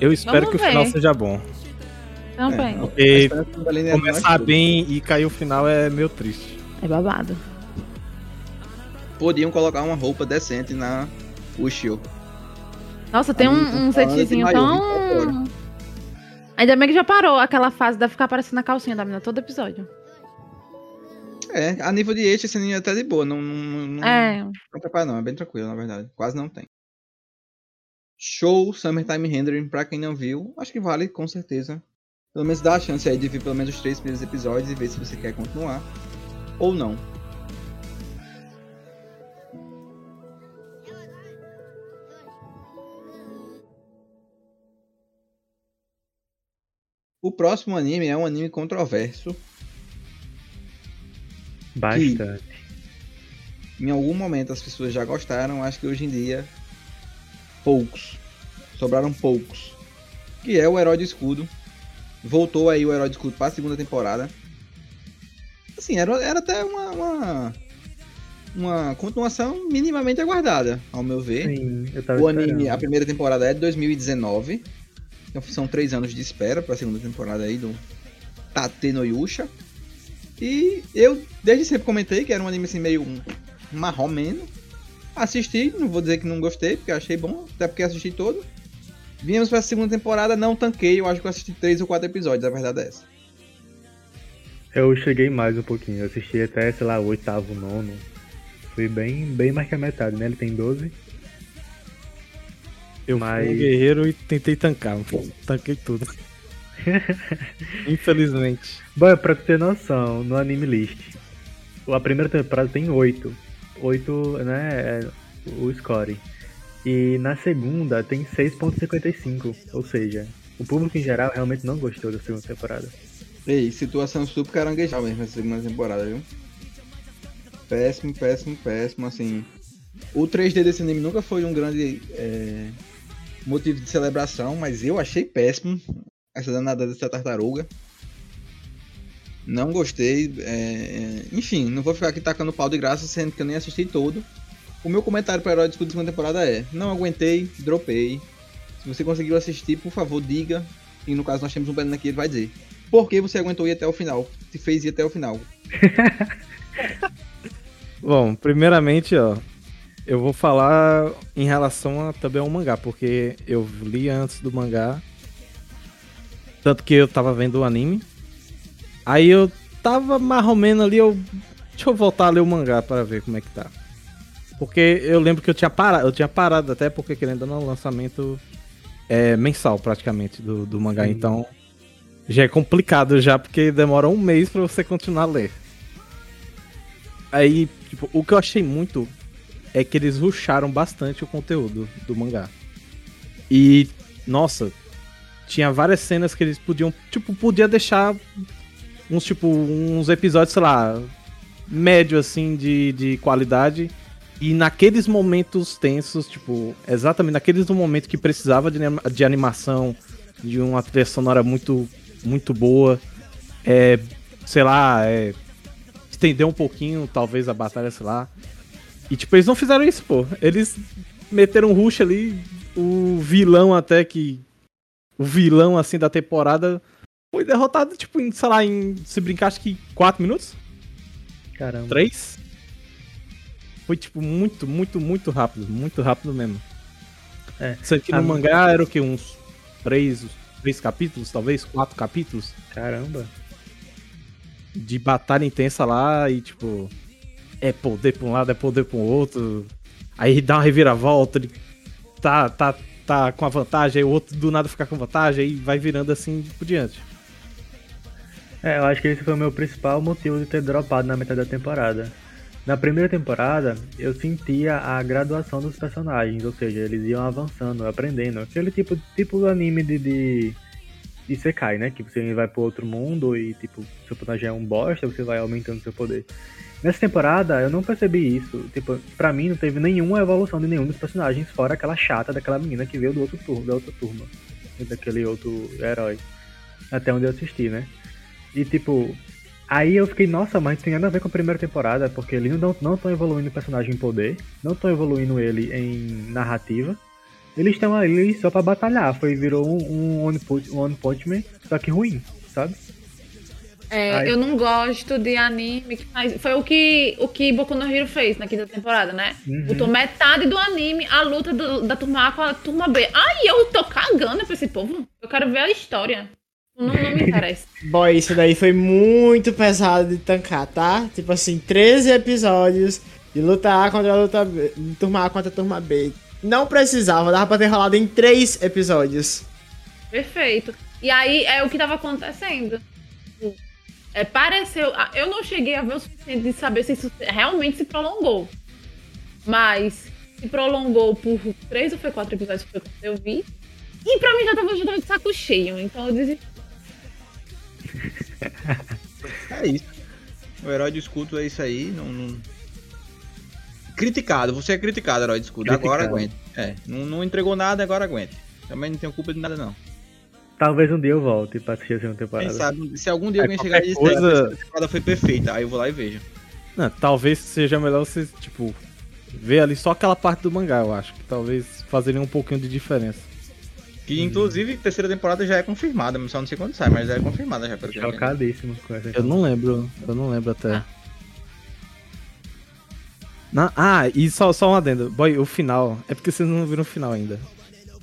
Eu espero Vamos que o final ver. seja bom. Também. É, Porque é começar bem e cair o final é meio triste. É babado. Podiam colocar uma roupa decente na Ushio. Nossa, tem um, um setzinho tão. Ainda bem que já parou aquela fase de ficar aparecendo a calcinha da menina todo episódio. É, a nível de eixo, esse anime é até de boa. Não, não, não, É. não atrapalha, não. É bem tranquilo, na verdade. Quase não tem. Show Summertime Rendering, pra quem não viu, acho que vale com certeza. Pelo menos dá a chance aí de ver pelo menos os três primeiros episódios e ver se você quer continuar ou não. O próximo anime é um anime controverso. Bastante. Em algum momento as pessoas já gostaram, acho que hoje em dia poucos. Sobraram poucos. Que é o Herói de Escudo. Voltou aí o Herói de Escudo para a segunda temporada. Assim, era, era até uma, uma, uma continuação minimamente aguardada, ao meu ver. Sim, O anime, a esperando. primeira temporada é de 2019. Então são três anos de espera para a segunda temporada aí do Tate no Yusha. E eu desde sempre comentei que era um anime assim meio marromeno. Assisti, não vou dizer que não gostei, porque achei bom, até porque assisti todo. Viemos para a segunda temporada, não tanquei, eu acho que eu assisti três ou quatro episódios, a verdade é essa. Eu cheguei mais um pouquinho, eu assisti até, sei lá, o oitavo, nono. Fui bem, bem mais que a metade, né? Ele tem 12. Eu Mas- fui um guerreiro e tentei tancar. Tanquei tudo. Infelizmente. Bom, pra tu ter noção, no Anime List, a primeira temporada tem 8. 8, né, é o score. E na segunda tem 6.55, ou seja, o público em geral realmente não gostou da segunda temporada. Ei, situação super caranguejal mesmo essa segunda temporada, viu? Péssimo, péssimo, péssimo, assim. O 3D desse anime nunca foi um grande é, motivo de celebração, mas eu achei péssimo essa danada dessa tartaruga. Não gostei. é, é, enfim, não vou ficar aqui tacando pau de graça, sendo que eu nem assisti todo. O meu comentário para Herói de Escudo da segunda temporada é: não aguentei, dropei. Se você conseguiu assistir, por favor, diga. E no caso, nós temos um banner aqui, ele vai dizer. Por que você aguentou ir até o final? Se fez ir até o final. Bom, primeiramente, ó, eu vou falar em relação a, também ao mangá, porque eu li antes do mangá. Tanto que eu tava vendo o anime. Aí eu tava mais ou menos ali, eu. Deixa eu voltar a ler o mangá para ver como é que tá. Porque eu lembro que eu tinha parado, eu tinha parado até porque querendo ou não, lançamento é mensal praticamente do, do mangá, Sim. então já é complicado já, porque demora um mês pra você continuar a ler. Aí, tipo, o que eu achei muito é que eles rusharam bastante o conteúdo do mangá. E, nossa, tinha várias cenas que eles podiam, tipo, podia deixar uns, tipo, uns episódios, sei lá, médio, assim, de, de qualidade. E naqueles momentos tensos, tipo, exatamente naqueles momentos que precisava de, de animação, de uma trilha sonora muito, muito boa, é, sei lá, é, estender um pouquinho, talvez, a batalha, sei lá. E, tipo, eles não fizeram isso, pô. Eles meteram um rush ali, o vilão até que. O vilão, assim, da temporada foi derrotado, tipo, em, sei lá, em. Se brincar, acho que 4 minutos? Caramba. 3? Foi, tipo, muito, muito, muito rápido. Muito rápido mesmo. É. Isso aqui no A- mangá era o quê? Uns 3, três capítulos, talvez? 4 capítulos? Caramba. de batalha intensa lá e tipo. É poder pra um lado, é poder pro outro. Aí dá uma reviravolta, ele tá, tá, tá com a vantagem, aí o outro do nada fica com vantagem, aí vai virando assim por diante. É, eu acho que esse foi o meu principal motivo de ter dropado na metade da temporada. Na primeira temporada, eu sentia a graduação dos personagens, ou seja, eles iam avançando, aprendendo. Aquele tipo, tipo do anime de, de, Sekai, né? Que você vai pro outro mundo e, tipo, seu personagem é um bosta, você vai aumentando seu poder. Nessa temporada, eu não percebi isso. Tipo, pra mim não teve nenhuma evolução de nenhum dos personagens, fora aquela chata daquela menina que veio do outro turno, da outra turma. Daquele outro herói. Até onde eu assisti, né? E tipo, Aí eu fiquei, nossa, mas tem nada a ver com a primeira temporada, porque eles não estão evoluindo o personagem em poder, não estão evoluindo ele em narrativa. Eles estão ali só pra batalhar. Foi, virou um, um One, Punch, um One Punch Man, só que ruim, sabe? É, eu não gosto de anime que faz. Foi o que o que Boku no Hero fez na quinta temporada, né? Uhum. Botou metade do anime a luta do- da turma A com a turma B. Ai, eu tô cagando pra esse povo. Eu quero ver a história. Não, não me interessa. Boy, isso daí foi muito pesado de tancar, tá? Tipo assim, 13 episódios de luta A contra a luta B, turma A contra a turma B. Não precisava, dava pra ter rolado em 3 episódios. Perfeito. E aí é o que tava acontecendo. É, pareceu. ah, Eu não cheguei a ver o suficiente de saber se isso realmente se prolongou. Mas se prolongou por três ou foi quatro episódios que foi quando eu vi. E pra mim já tava, já tava de saco cheio. Então eu desisti. É isso. O herói de escudo é isso aí. Não, não- Criticado, você é criticado, herói de escudo. Agora aguente. É, não, não entregou nada, agora aguente. Também não tenho culpa de nada, não. Talvez um dia eu volte pra assistir a segunda Quem temporada. sabe, se algum dia alguém chegar e disser coisa- que essa temporada foi perfeita, aí eu vou lá e vejo. Não, talvez seja melhor você, tipo, ver ali só aquela parte do mangá, eu acho. Que talvez fazeria um pouquinho de diferença. Que inclusive terceira temporada já é confirmada, só não sei quando sai, mas já é confirmada já pelo. Chocadíssimo com essa Eu não lembro, eu não lembro até. Na- ah, e só, só um adendo. Boy, o final. É porque vocês não viram o final ainda.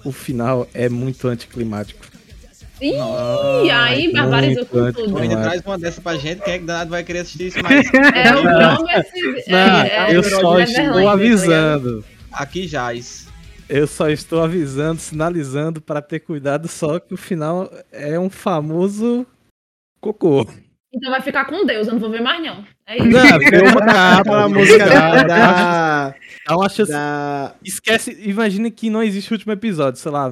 O final é muito anticlimático. Ih, aí barbarizou com tudo. Ainda é. traz uma dessa pra gente, quem é que danado vai querer assistir isso mais? É o Promise. Não, é, é, eu é só estou tá ligado? avisando. Aqui jaz. Eu só estou avisando, sinalizando para ter cuidado, só que o final é um famoso cocô. Então vai ficar com Deus, eu não vou ver mais não. É isso. Não, deu uma capa, música da, da, Dá uma chance. da- Esquece, imagina que não existe o último episódio, sei lá.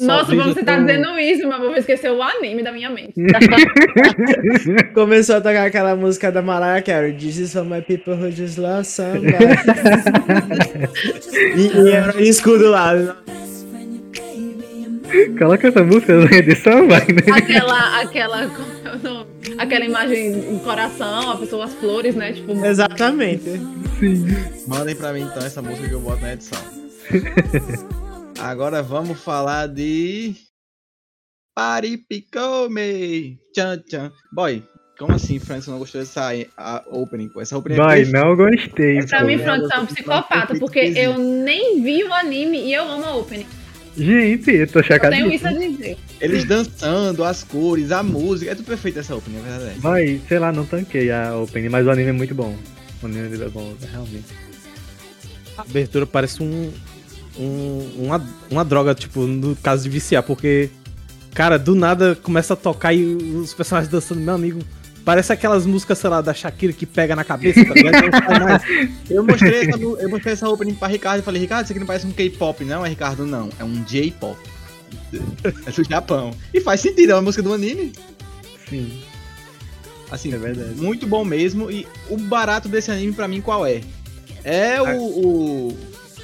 Nossa, veja mas você tá tão- dizendo isso, mas vou esquecer o anime da minha mente. Começou a tocar aquela música da Mariah Carey. This is for my people who just love somebody. e, e era um escudo lá. Coloca essa música na edição, vai, né? aquela, aquela, como é o nome? aquela imagem, um coração, a pessoa, as flores, né? Tipo, Exatamente. Mandem pra mim então essa música que eu boto na edição. Agora vamos falar de. Paripicome! Tchan, tchan. Boy, como assim, Francis, você não gostou dessa a, opening? Essa opening é Vai, perfeita. não gostei. pra pô. mim. Frank é um psicopata, porque eu nem vi o anime e eu amo a opening. Gente, eu tô Eu tenho isso a dizer. Eles dançando, as cores, a música. É tudo perfeito essa opening, é verdade. Vai, sei lá, não tanquei a opening, mas o anime é muito bom. O anime é bom, realmente. A abertura parece um, um- uma, uma droga, tipo, no caso de viciar, porque, cara, do nada começa a tocar e os personagens dançando, meu amigo. Parece aquelas músicas, sei lá, da Shakira que pega na cabeça, tá ligado? Eu mostrei, essa, eu mostrei essa opening pra Ricardo e falei, Ricardo, isso aqui não parece um K-pop, não? É Ricardo, não. É um J-pop. É do Japão. E faz sentido, é uma música do anime. Sim, Assim, é verdade. muito bom mesmo. E o barato desse anime pra mim qual é? É o, o,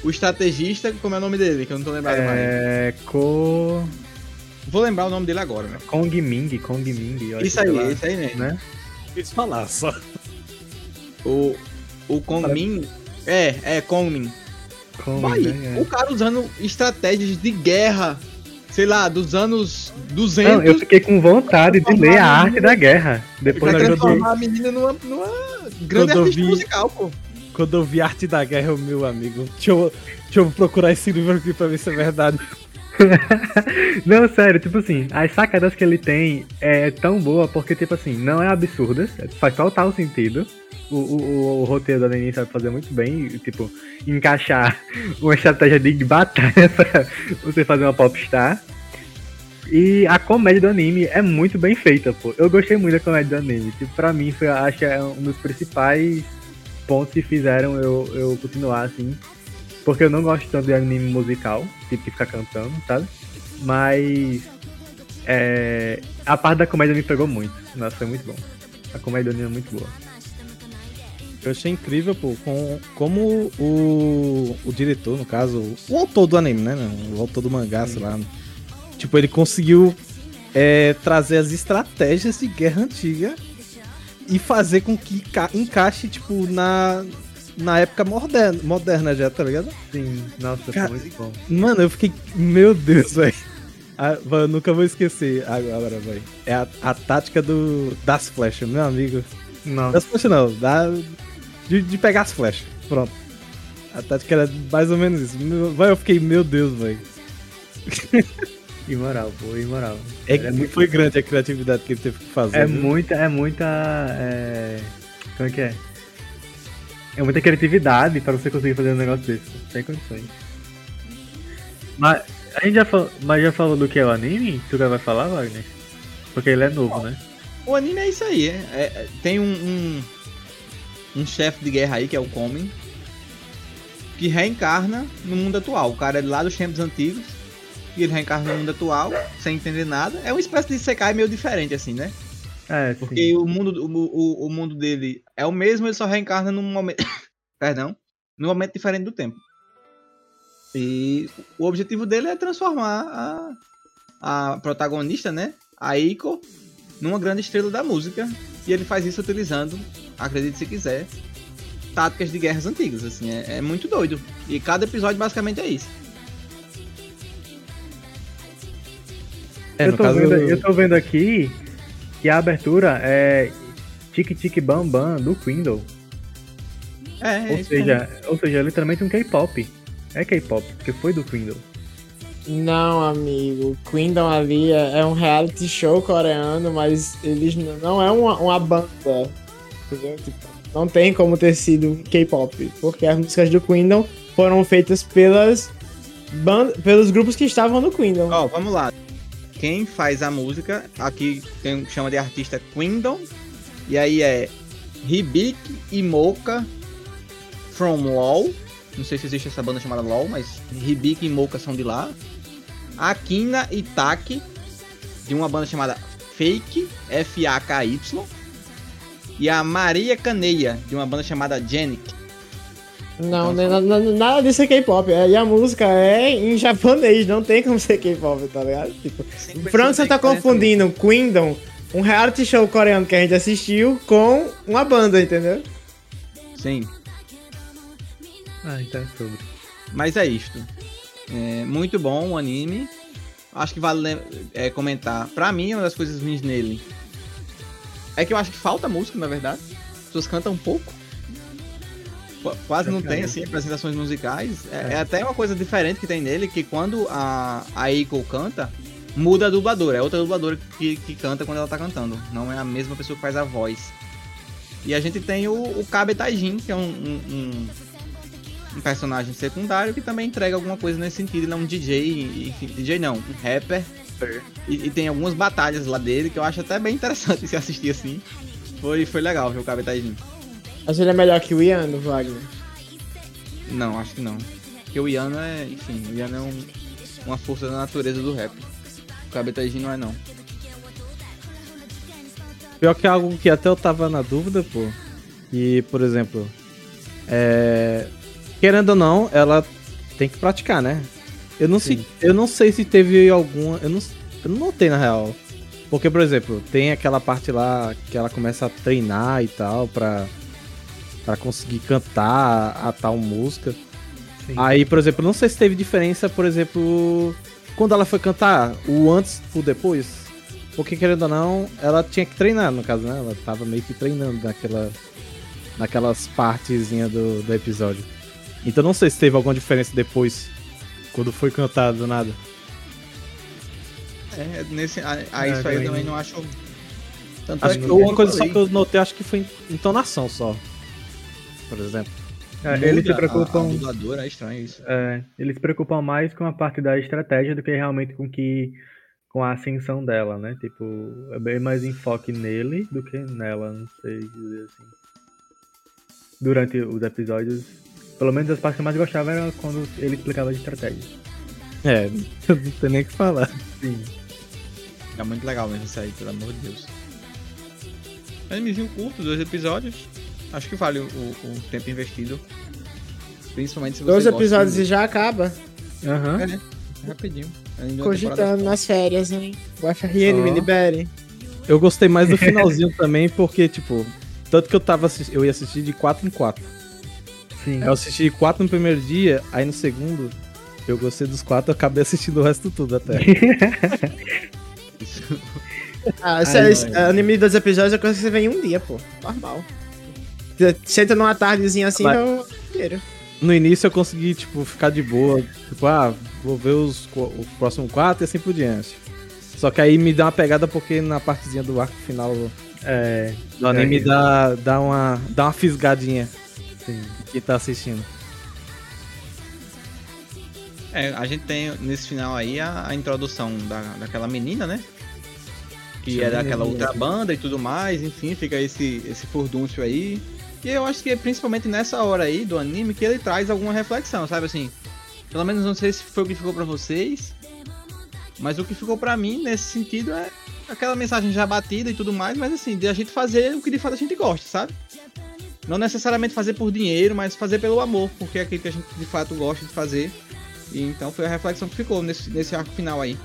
o estrategista, como é o nome dele, que eu não tô lembrado mais. É. Ko. Vou lembrar o nome dele agora, né? Kong Ming, Kong Ming. Isso aí, sei lá, isso aí mesmo. Né? Quis falar só. O, o Kong Min. É, é Kong Min. Kong, Vai, né? o cara usando estratégias de guerra, sei lá, dos anos 200. Não, eu fiquei com vontade de ler a arte da guerra. Depois pra eu transformar a menina numa, numa grande artista vi- musical, pô. Quando eu vi Arte da Guerra, eu, meu amigo, deixa eu, deixa eu procurar esse livro aqui pra ver se é verdade. Não, sério, tipo assim, as sacadas que ele tem é tão boa porque, tipo assim, não é absurdas, faz total sentido. O, o, o, roteiro da Neném sabe fazer muito bem, tipo, encaixar uma estratégia de batalha pra você fazer uma popstar. E a comédia do anime é muito bem feita, pô. Eu gostei muito da comédia do anime. Tipo, pra mim, foi, acho que é um dos principais pontos que fizeram eu, eu continuar assim. Porque eu não gosto tanto de anime musical, tipo que ficar cantando, sabe? Mas é, a parte da comédia me pegou muito. Nossa, foi muito bom. A comédia do anime é muito boa. Eu achei incrível, pô, com, como o, o diretor, no caso, o autor do anime, né? O autor do mangá, sei lá. Tipo, ele conseguiu é, trazer as estratégias de guerra antiga e fazer com que ca- encaixe, tipo, na, na época moderna, moderna já, tá ligado? Sim, nossa, Cara, foi muito bom. Mano, eu fiquei. Meu Deus, velho. Ah, eu nunca vou esquecer agora, velho. É a, a tática do, das flechas, meu amigo. Nossa, Das flechas não, da, de, de pegar as flechas. Pronto. A tática era mais ou menos isso. Vai, eu fiquei, meu Deus, velho. imoral, pô, imoral. É, É muito- foi grande a criatividade que ele teve que fazer. É viu? muita, é muita. É... Como é que é? É muita criatividade pra você conseguir fazer um negócio desse. Sem condições. Mas a gente já falou, mas já falou do que é o anime? Tu já vai falar, Wagner? Porque ele é novo, né? O anime é isso aí. É, é- tem um, um, um chefe de guerra aí, que é o Komen, que reencarna no mundo atual. O cara é lá dos tempos antigos. E ele reencarna no mundo atual, sem entender nada. É uma espécie de Sekai meio diferente, assim, né? É, sim. Porque o mundo, o, o, o mundo dele é o mesmo, ele só reencarna num momento. Perdão. Num momento diferente do tempo. E o objetivo dele é transformar a, a protagonista, né? A Eiko, numa grande estrela da música. E ele faz isso utilizando, acredite se quiser, táticas de guerras antigas. Assim, é, é muito doido. E cada episódio basicamente é isso. É, eu, no tô caso, vendo, eu tô vendo aqui que a abertura é Tic Tic Bam Bam do Quindle. É, é Ou isso seja, ou seja, é literalmente um K-pop. É K-pop, porque foi do Quindle. Não, amigo. Queendom ali é, é um reality show coreano, mas eles não é uma, uma banda. Entendeu? Tipo, não tem como ter sido K-pop. Porque as músicas do Queendom foram feitas pelas band pelos grupos que estavam no Queendom. Ó, vamos lá. Quem faz a música, aqui tem chama de artista Quindom. E aí é Hibik e Mocha from LOL. Não sei se existe essa banda chamada LOL, mas Hibik e Mocha são de lá. Akina e Taki, de uma banda chamada Fake, F-A-K-Y. E a Maria Caneia, de uma banda chamada Genic. Não, né, na- na- nada disso é K-pop. é- E a música é em japonês, não tem como ser K-pop, tá ligado? Tipo, França tá confundindo Queendom, um reality show coreano que a gente assistiu, com uma banda, entendeu? Sim. Ah, então é sobre. Mas é isto. É muito bom o anime. Acho que vale é, comentar. Pra mim, uma das coisas ruins nele é que eu acho que falta música, na verdade. As pessoas cantam um pouco. Qu- Quase não tem, assim, apresentações musicais. É, é até uma coisa diferente que tem nele, que quando a, a Eiko canta, muda a dubladora. É outra dubladora que, que canta quando ela tá cantando. Não é a mesma pessoa que faz a voz. E a gente tem o, o Kabe Taijin, que é um- um- um, um personagem secundário que também entrega alguma coisa nesse sentido. Ele é um DJ, enfim, DJ não, um rapper. E, e tem algumas batalhas lá dele que eu acho até bem interessante se assistir assim. Foi, foi legal ver o Kabe Taijin. Mas ele é melhor que o Ian, do Wagner. Não, acho que não. Porque o Yano é, enfim, o Yano é um- uma força da natureza do rap. O Kabe Taijin não é não. Pior que algo que até eu tava na dúvida, pô. E, por exemplo, é... querendo ou não, ela tem que praticar, né? Eu não, sei, eu não sei se teve alguma. Eu não, eu não notei na real. Porque, por exemplo, tem aquela parte lá que ela começa a treinar e tal pra, pra conseguir cantar a, a tal música. Sim. Aí, por exemplo, não sei se teve diferença, por exemplo, quando ela foi cantar, o antes ou depois. Porque, querendo ou não, ela tinha que treinar, no caso, né? Ela tava meio que treinando naquela, naquelas partezinhas do, do episódio. Então não sei se teve alguma diferença depois, quando foi cantado do nada. É, nesse, a, a É, isso aí eu também não- acho. Tanto Acho é que que uma coisa só falei, que eu notei, acho que foi entonação só. Por exemplo. É, eles se a- preocupam. A, é estranho isso. É, eles se preocupam mais com a parte da estratégia do que realmente com que com a ascensão dela, né? Tipo, é bem mais enfoque nele do que nela, não sei dizer assim. durante os episódios. Pelo menos as partes que eu mais gostava era quando ele explicava de estratégia. É, não tem nem o que falar. Sim. É muito legal mesmo isso aí, pelo amor de Deus. Animezinho curto, dois episódios. Acho que vale o, o tempo investido. Principalmente se você Dois episódios de- e já acaba. Aham. É, rapidinho. Ainda uma temporada Cogitando nas férias, hein? O FRN me Ó. libere. Eu gostei mais do finalzinho também, porque, tipo, tanto que eu tava eu ia assistir de 4 em 4. Sim. Eu assisti 4 no primeiro dia, aí no segundo, eu gostei dos 4, eu acabei assistindo o resto tudo até. Ah, Ai, esse, esse não, anime de dois episódios é coisa que você vê em um dia, pô. Normal. Você Senta numa tardezinha assim, Mas- eu inteiro. No início eu consegui, tipo, ficar de boa, tipo, ah, vou ver os, o próximo 4 e assim por diante. Só que aí me dá uma pegada porque na partezinha do arco final É, do anime É. dá, dá, uma, dá uma fisgadinha sim. quem tá assistindo. É, a gente tem nesse final aí a, a introdução da, daquela menina, né? Que Sim, é daquela outra banda e tudo mais, enfim, fica esse, esse furdúncio aí. E eu acho que é principalmente nessa hora aí do anime que ele traz alguma reflexão, sabe assim? Pelo menos não sei se foi o que ficou pra vocês, mas o que ficou pra mim nesse sentido é aquela mensagem já batida e tudo mais, mas assim, de a gente fazer o que de fato a gente gosta, sabe? Não necessariamente fazer por dinheiro, mas fazer pelo amor, porque é aquilo que a gente de fato gosta de fazer. E então foi a reflexão que ficou nesse, nesse arco final aí.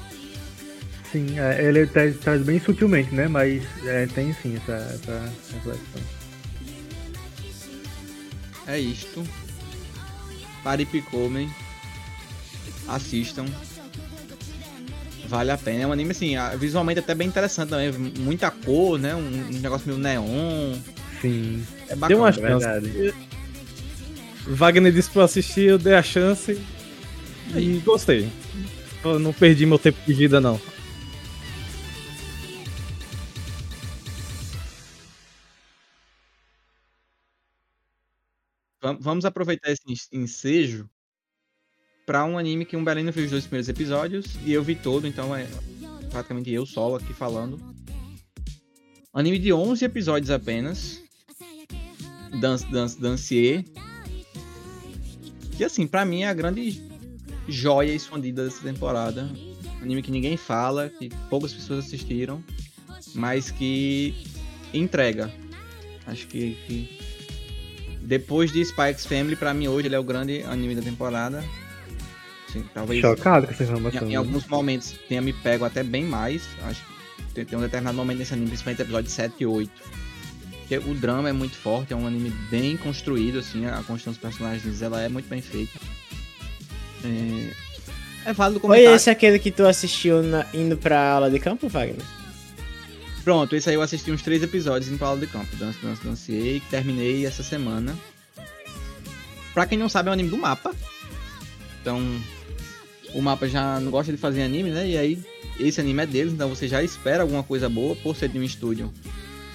Sim, é, ele traz, traz bem sutilmente, né? Mas é, tem sim essa, essa reflexão. É isto. Pare Picomem. Assistam. Vale a pena. É um anime assim, visualmente até bem interessante também. Muita cor, né? Um, um negócio meio neon. Sim, É bacana. Deu uma chance. verdade. Wagner disse pra eu assistir, eu dei a chance e gostei. Eu não perdi meu tempo de vida, não. Vamos aproveitar esse en- ensejo pra um anime que o Belino viu os dois primeiros episódios e eu vi todo, então é praticamente eu solo aqui falando. Anime de 11 episódios apenas. Dance, Dance, Dancier. Que assim, pra mim é a grande joia escondida dessa temporada. Anime que ninguém fala, que poucas pessoas assistiram, mas que entrega. Acho que- que depois de Spikes Family, pra mim hoje ele é o grande anime da temporada. Sim, talvez Chocado com essa em, informação. em né? alguns momentos tenha me pego até bem mais. Acho que tem, tem um determinado momento nesse anime, principalmente episódio 7 e 8. Que o drama é muito forte, é um anime bem construído, assim, a construção dos personagens ela é muito bem feita. É, é válido Foi comentar. esse aquele que tu assistiu na- indo pra aula de campo, Wagner? Pronto, esse aí eu assisti uns três episódios em Paulo de Campo. Dance, Dance, Danciei, que terminei essa semana. Pra quem não sabe, é um anime do mapa. Então, o mapa já não gosta de fazer anime, né? E aí, esse anime é deles, então você já espera alguma coisa boa por ser de um estúdio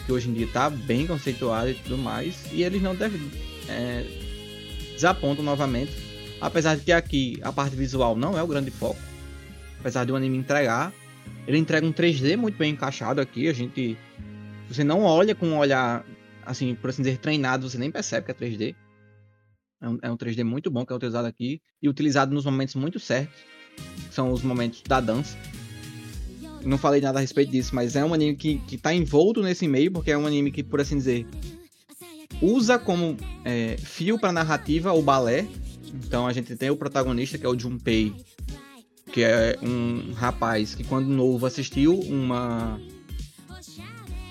que hoje em dia tá bem conceituado e tudo mais. E eles não devem, é, desapontam novamente. Apesar de que aqui a parte visual não é o grande foco. Apesar de o anime entregar, ele entrega um 3D muito bem encaixado aqui. A gente. Você não olha com um olhar, assim, por assim dizer, treinado, você nem percebe que é 3D. É um, é um 3D muito bom que é utilizado aqui. E utilizado nos momentos muito certos. Que são os momentos da dança. Não falei nada a respeito disso, mas é um anime que, que tá envolto nesse meio, porque é um anime que, por assim dizer, usa como é, fio para narrativa o balé. Então a gente tem o protagonista, que é o Junpei, que é um rapaz que quando novo assistiu uma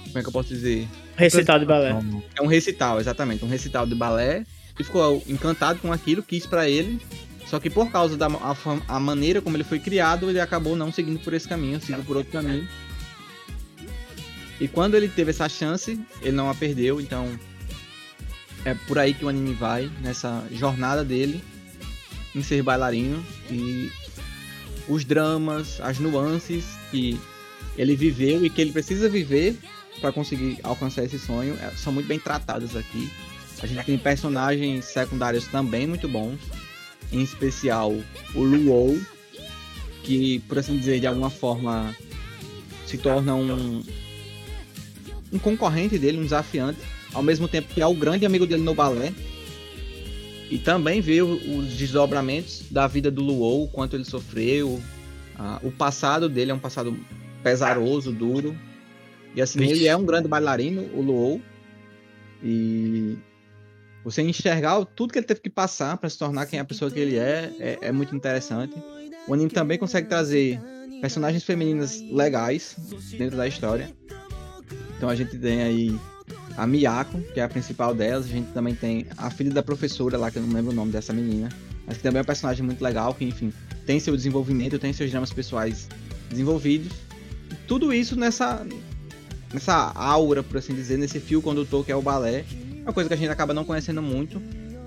como é que eu posso dizer? Recital de balé. É um recital, exatamente, um recital de balé. E ficou encantado com aquilo, quis pra ele. Só que por causa da a, a maneira como ele foi criado, ele acabou não seguindo por esse caminho, seguiu por outro caminho. E quando ele teve essa chance, ele não a perdeu, então é por aí que o anime vai, nessa jornada dele em ser bailarino e os dramas, as nuances que ele viveu e que ele precisa viver para conseguir alcançar esse sonho é, são muito bem tratados aqui. A gente tem personagens secundários também muito bons, em especial o Luo, que por assim dizer de alguma forma se torna um um concorrente dele, um desafiante, ao mesmo tempo que é o grande amigo dele no balé. E também o- os desdobramentos da vida do Luou, o quanto ele sofreu. ah, o passado dele é um passado pesaroso, duro. E assim, Vixe. ele é um grande bailarino, o Luou. E você enxergar tudo que ele teve que passar para se tornar quem é a pessoa que ele é, é, é muito interessante. O anime também consegue trazer personagens femininas legais dentro da história. Então a gente tem aí a Miyako, que é a principal delas. A gente também tem a filha da professora lá, que eu não lembro o nome dessa menina. Mas que também é um personagem muito legal, que enfim, tem seu desenvolvimento, tem seus dramas pessoais desenvolvidos. Tudo isso nessa nessa aura, por assim dizer, nesse fio condutor que é o balé. É uma coisa que a gente acaba não conhecendo muito.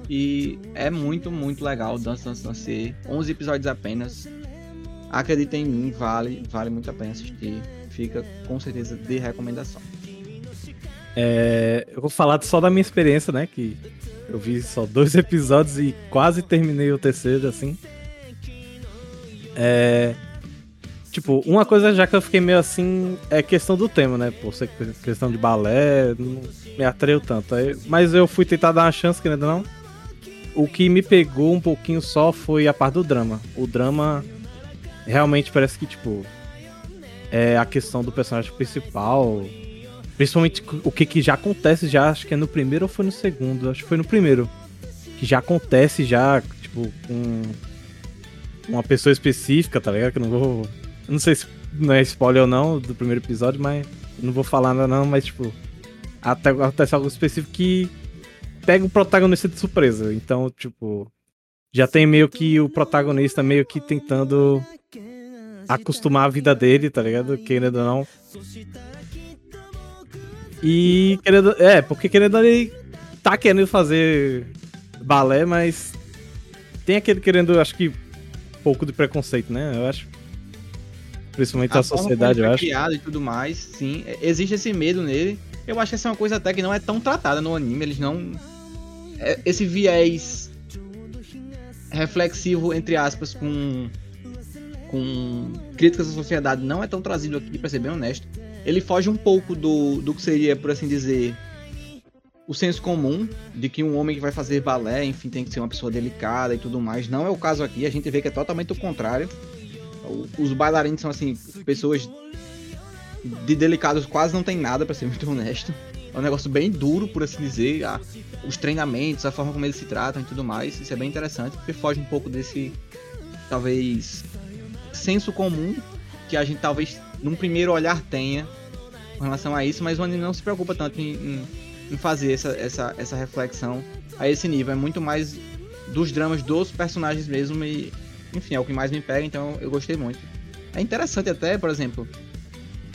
E é muito, muito legal. Dance, Dance, Dance. 11 episódios apenas. Acreditem em mim, vale, vale muito a pena assistir. Fica com certeza de recomendação. É, eu vou falar só da minha experiência, né? Que eu vi só dois episódios e quase terminei o terceiro, assim. É. Tipo, uma coisa já que eu fiquei meio assim é questão do tema, né? Por ser questão de balé, não me atraiu tanto. Aí- Mas eu fui tentar dar uma chance, querendo não. O que me pegou um pouquinho só foi a parte do drama. O drama realmente parece que, tipo, é a questão do personagem principal. Principalmente o que, que já acontece já, acho que é no primeiro ou foi no segundo, acho que foi no primeiro. Que já acontece já, tipo, com uma pessoa específica, tá ligado? Que eu não vou. Não sei se não é spoiler ou não do primeiro episódio, mas não vou falar nada não, mas tipo. Até acontece algo específico que pega o protagonista de surpresa. Então, tipo. Já tem meio que o protagonista meio que tentando acostumar a vida dele, tá ligado? Querendo ou não. E querendo. É, porque querendo ele tá querendo fazer balé, mas tem aquele querendo, acho que, um pouco de preconceito, né? Eu acho. Principalmente a, forma sociedade, eu acho. criado e tudo mais, sim. é- Existe esse medo nele. Eu acho que essa é uma coisa até que não é tão tratada no anime. Eles não. é- Esse viés reflexivo, entre aspas, com. com críticas à sociedade não é tão trazido aqui, pra ser bem honesto. Ele foge um pouco do, do que seria, por assim dizer, o senso comum de que um homem que vai fazer balé, enfim, tem que ser uma pessoa delicada e tudo mais. Não é o caso aqui, a gente vê que é totalmente o contrário. Os bailarinos são, assim, pessoas de delicados quase não tem nada, pra ser muito honesto. É um negócio bem duro, por assim dizer. os treinamentos, a forma como eles se tratam e tudo mais. Isso é bem interessante, porque foge um pouco desse, talvez, senso comum que a gente talvez num primeiro olhar tenha com relação a isso, mas o anime não se preocupa tanto em, em- em fazer essa, essa, essa reflexão a esse nível. É muito mais dos dramas dos personagens mesmo e, enfim, é o que mais me pega, então eu gostei muito. É interessante até, por exemplo,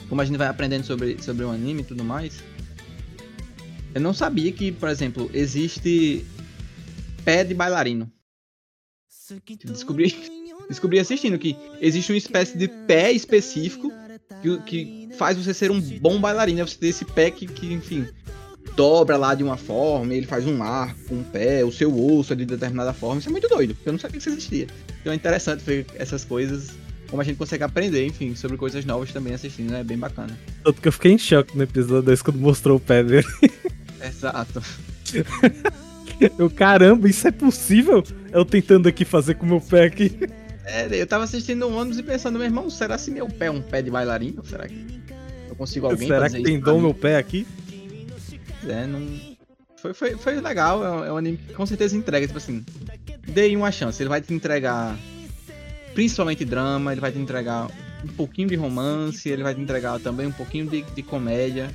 como a gente vai aprendendo sobre, sobre o anime e tudo mais. Eu não sabia que, por exemplo, existe pé de bailarino. Descobri, descobri assistindo que existe uma espécie de pé específico que, que faz você ser um bom bailarino. É você ter esse pé que, que, enfim, dobra lá de uma forma, ele faz um arco com o pé, o seu osso é de determinada forma. Isso é muito doido, porque eu não sabia que isso existia. Então é interessante ver essas coisas, como a gente consegue aprender, enfim, sobre coisas novas também assistindo, né? É bem bacana. Tanto que eu fiquei em choque no episódio 2 quando mostrou o pé dele. Exato. Eu, caramba, isso é possível? Eu tentando aqui fazer com o meu pé aqui. É, eu tava assistindo um ônibus e pensando, meu irmão, será se meu pé é um pé de bailarino? Será que eu consigo alguém Será que tem dom meu pé aqui? É, não. Foi, foi, foi legal, é um, é um anime que com certeza entrega, tipo assim. Dei uma chance, ele vai te entregar principalmente drama, ele vai te entregar um pouquinho de romance, ele vai te entregar também um pouquinho de, de comédia.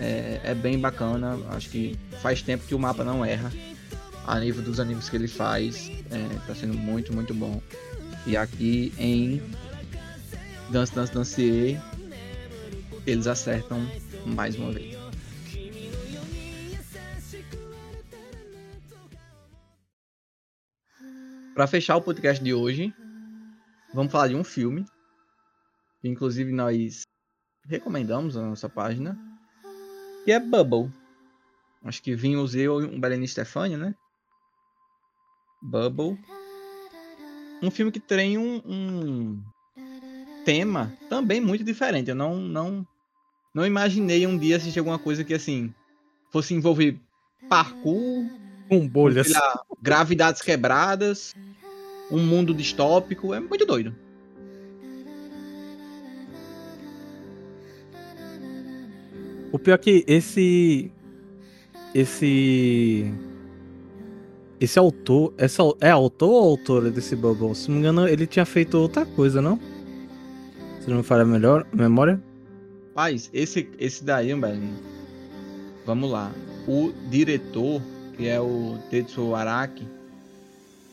É, é bem bacana, acho que faz tempo que o mapa não erra. A nível dos animes que ele faz, é, tá sendo muito, muito bom. E aqui em Dance Dance Dance eles acertam mais uma vez. Pra fechar o podcast de hoje, vamos falar de um filme. Que inclusive nós recomendamos na nossa página. Que é Bubble. Acho que vimos eu e um Beleni Stefania, né? Bubble. Um filme que tem um, um tema também muito diferente. Eu não, não, não imaginei um dia assistir alguma coisa que assim fosse envolver parkour, Com bolhas. lá, gravidades quebradas, um mundo distópico. É muito doido. O pior é que esse. Esse. Esse autor. Essa, é autor ou autora desse Bubble? Se não me engano, ele tinha feito outra coisa, não? Se não me falha melhor memória. Paz, esse, esse daí, velho. Vamos lá. O diretor, que é o Tetsuo Araki,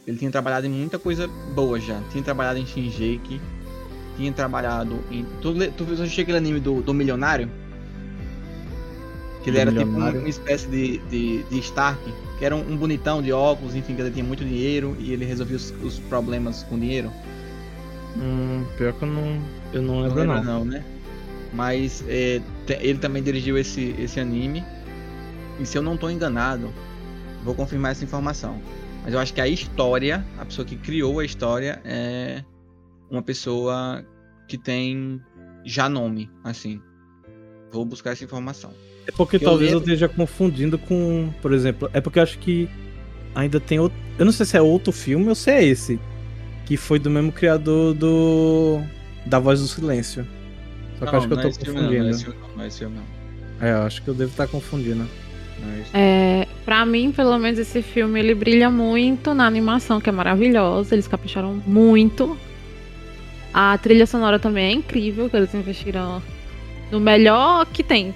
ele tinha trabalhado em muita coisa boa já. Tinha trabalhado em Shinjeki, tinha trabalhado em. Tu, tu viu aquele anime do, do Milionário? Que ele Do era tipo Milionário. uma espécie de, de, de Stark, que era um, um bonitão de óculos, enfim, que ele tinha muito dinheiro e ele resolvia os, os problemas com dinheiro. Hum, pior que eu não. Eu não lembro, lembra não. não, né? Mas é, ele também dirigiu esse, esse anime. E se eu não tô enganado, vou confirmar essa informação. Mas eu acho que a história, a pessoa que criou a história é uma pessoa que tem já nome, assim. Vou buscar essa informação. É porque Que eu talvez eu, lembro- esteja confundindo com. Por exemplo, é porque eu acho que ainda tem outro. Eu não sei se é outro filme ou se é esse. Que foi do mesmo criador do. Da Voz do Silêncio. Só que eu acho que eu não tô é não, confundindo. Não, é esse filme não, não é esse filme não. É, eu acho que eu devo estar confundindo. Não é. É, pra mim, pelo menos, esse filme ele brilha muito na animação, que é maravilhosa. Eles capricharam muito. A trilha sonora também é incrível, que eles investiram no melhor que tem.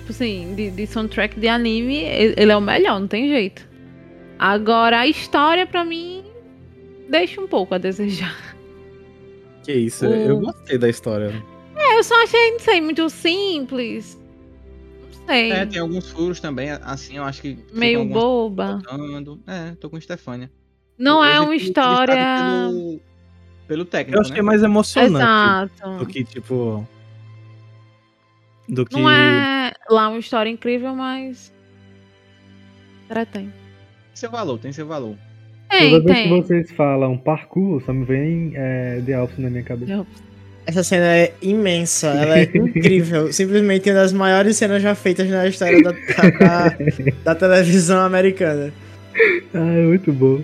Tipo assim, de, de soundtrack de anime, ele é o melhor, não tem jeito. Agora, a história, pra mim, deixa um pouco a desejar. Que isso, O- eu gostei da história. É, eu só achei, não sei, muito simples. Não sei. É, tem alguns furos também, assim, eu acho que. meio boba. faltando. É, tô com Stefania. Não é Hoje uma foi destaque história. Pelo, pelo técnico, Eu acho né? que é mais emocionante Exato. do que, tipo. Do que. Não é lá uma história incrível, mas. Entretém. Tem seu valor, tem seu valor. Tem, Toda vez que vocês falam parkour, só me vem é, The Office na minha cabeça. Essa cena é imensa, ela é incrível. Simplesmente uma das maiores cenas já feitas na história da, da, da televisão americana. Ah, é muito bom.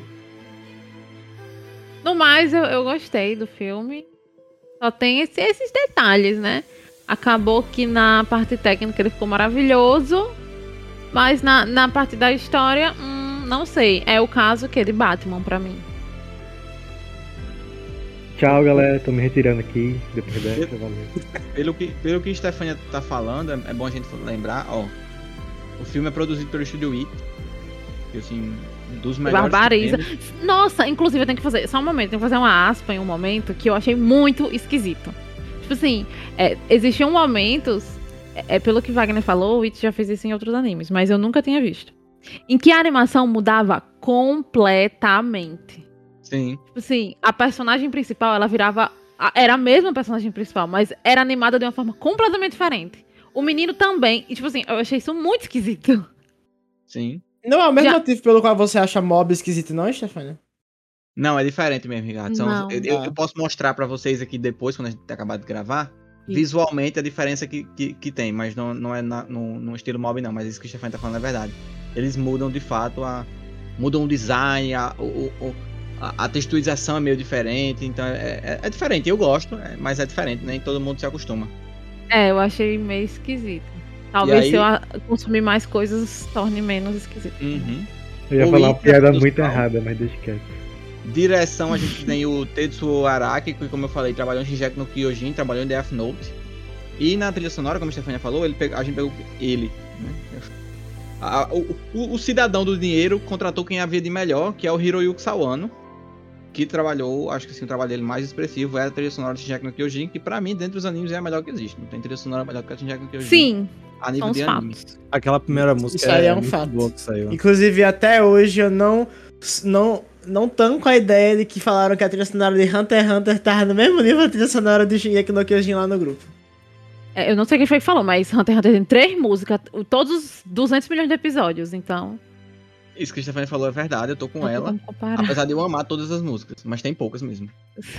No mais, eu, eu gostei do filme. Só tem esse- esses detalhes, né? Acabou que na parte técnica ele ficou maravilhoso. Mas na, na parte da história, hum, não sei. É o caso que de Batman pra mim. Tchau, galera. Tô me retirando aqui depois dessa. Valeu. Pelo que, pelo que Stefania tá falando, é, é bom a gente lembrar, ó. O filme é produzido pelo Estúdio It. Assim, dos melhores. que Barbariza. Nossa, inclusive eu tenho que fazer. Só um momento, tenho que fazer uma aspa em um momento que eu achei muito esquisito. Tipo assim, é, existiam momentos. É, é pelo que Wagner falou, o It já fez isso em outros animes, mas eu nunca tinha visto. Em que a animação mudava completamente. Sim. Tipo assim, a personagem principal, ela virava. Era a mesma personagem principal, mas era animada de uma forma completamente diferente. O menino também. E, tipo assim, eu achei isso muito esquisito. Sim. Não é o mesmo Já- motivo pelo qual você acha mob esquisito, não, Stefania? Não, é diferente mesmo, Ricardo. São- Não. eu, eu- Ah. eu posso mostrar pra vocês aqui depois, quando a gente acabar de gravar, Isso. visualmente a diferença que, que, que tem, mas não, não é na- no, no estilo mob, não. Mas isso que o Stefania tá falando é verdade. Eles mudam de fato a. Mudam o design, a, o, o- a, a texturização é meio diferente, então é, é- é diferente. Eu gosto, é- mas é diferente, nem todo mundo se acostuma. É, eu achei meio esquisito. Talvez aí- se eu consumir mais coisas torne menos esquisito. Uhum. Eu ia O falar uma é piada muito errada, mas deixa quieto. Direção, a gente tem o Tetsuo Araki, que como eu falei, trabalhou em Shingeki no Kyojin, trabalhou em Death Note. E na trilha sonora, como a Stefania falou, ele pegou- a gente pegou ele. né? A- o, o- o cidadão do dinheiro contratou quem havia de melhor, que é o Hiroyuki Sawano, que trabalhou, acho que assim, o trabalho dele mais expressivo é a trilha sonora de Shingeki no Kyojin, que pra mim, dentre os animes, é a melhor que existe. Não tem trilha sonora melhor que a Shingeki no Kyojin. Sim, a nível de anime. fatos. Aquela primeira música Isso aí é um muito fato. boa que saiu. Inclusive, até hoje eu não. Não, não tanto com a ideia de que falaram que a trilha sonora de Hunter x Hunter tava no mesmo nível da trilha sonora de Shingeki no Kyojin lá no grupo. É, eu não sei quem foi que falou, mas Hunter x Hunter tem três músicas, todos os 200 milhões de episódios, então. Isso que a Stefania falou é verdade, eu tô com não ela. Apesar de eu amar todas as músicas, mas tem poucas mesmo.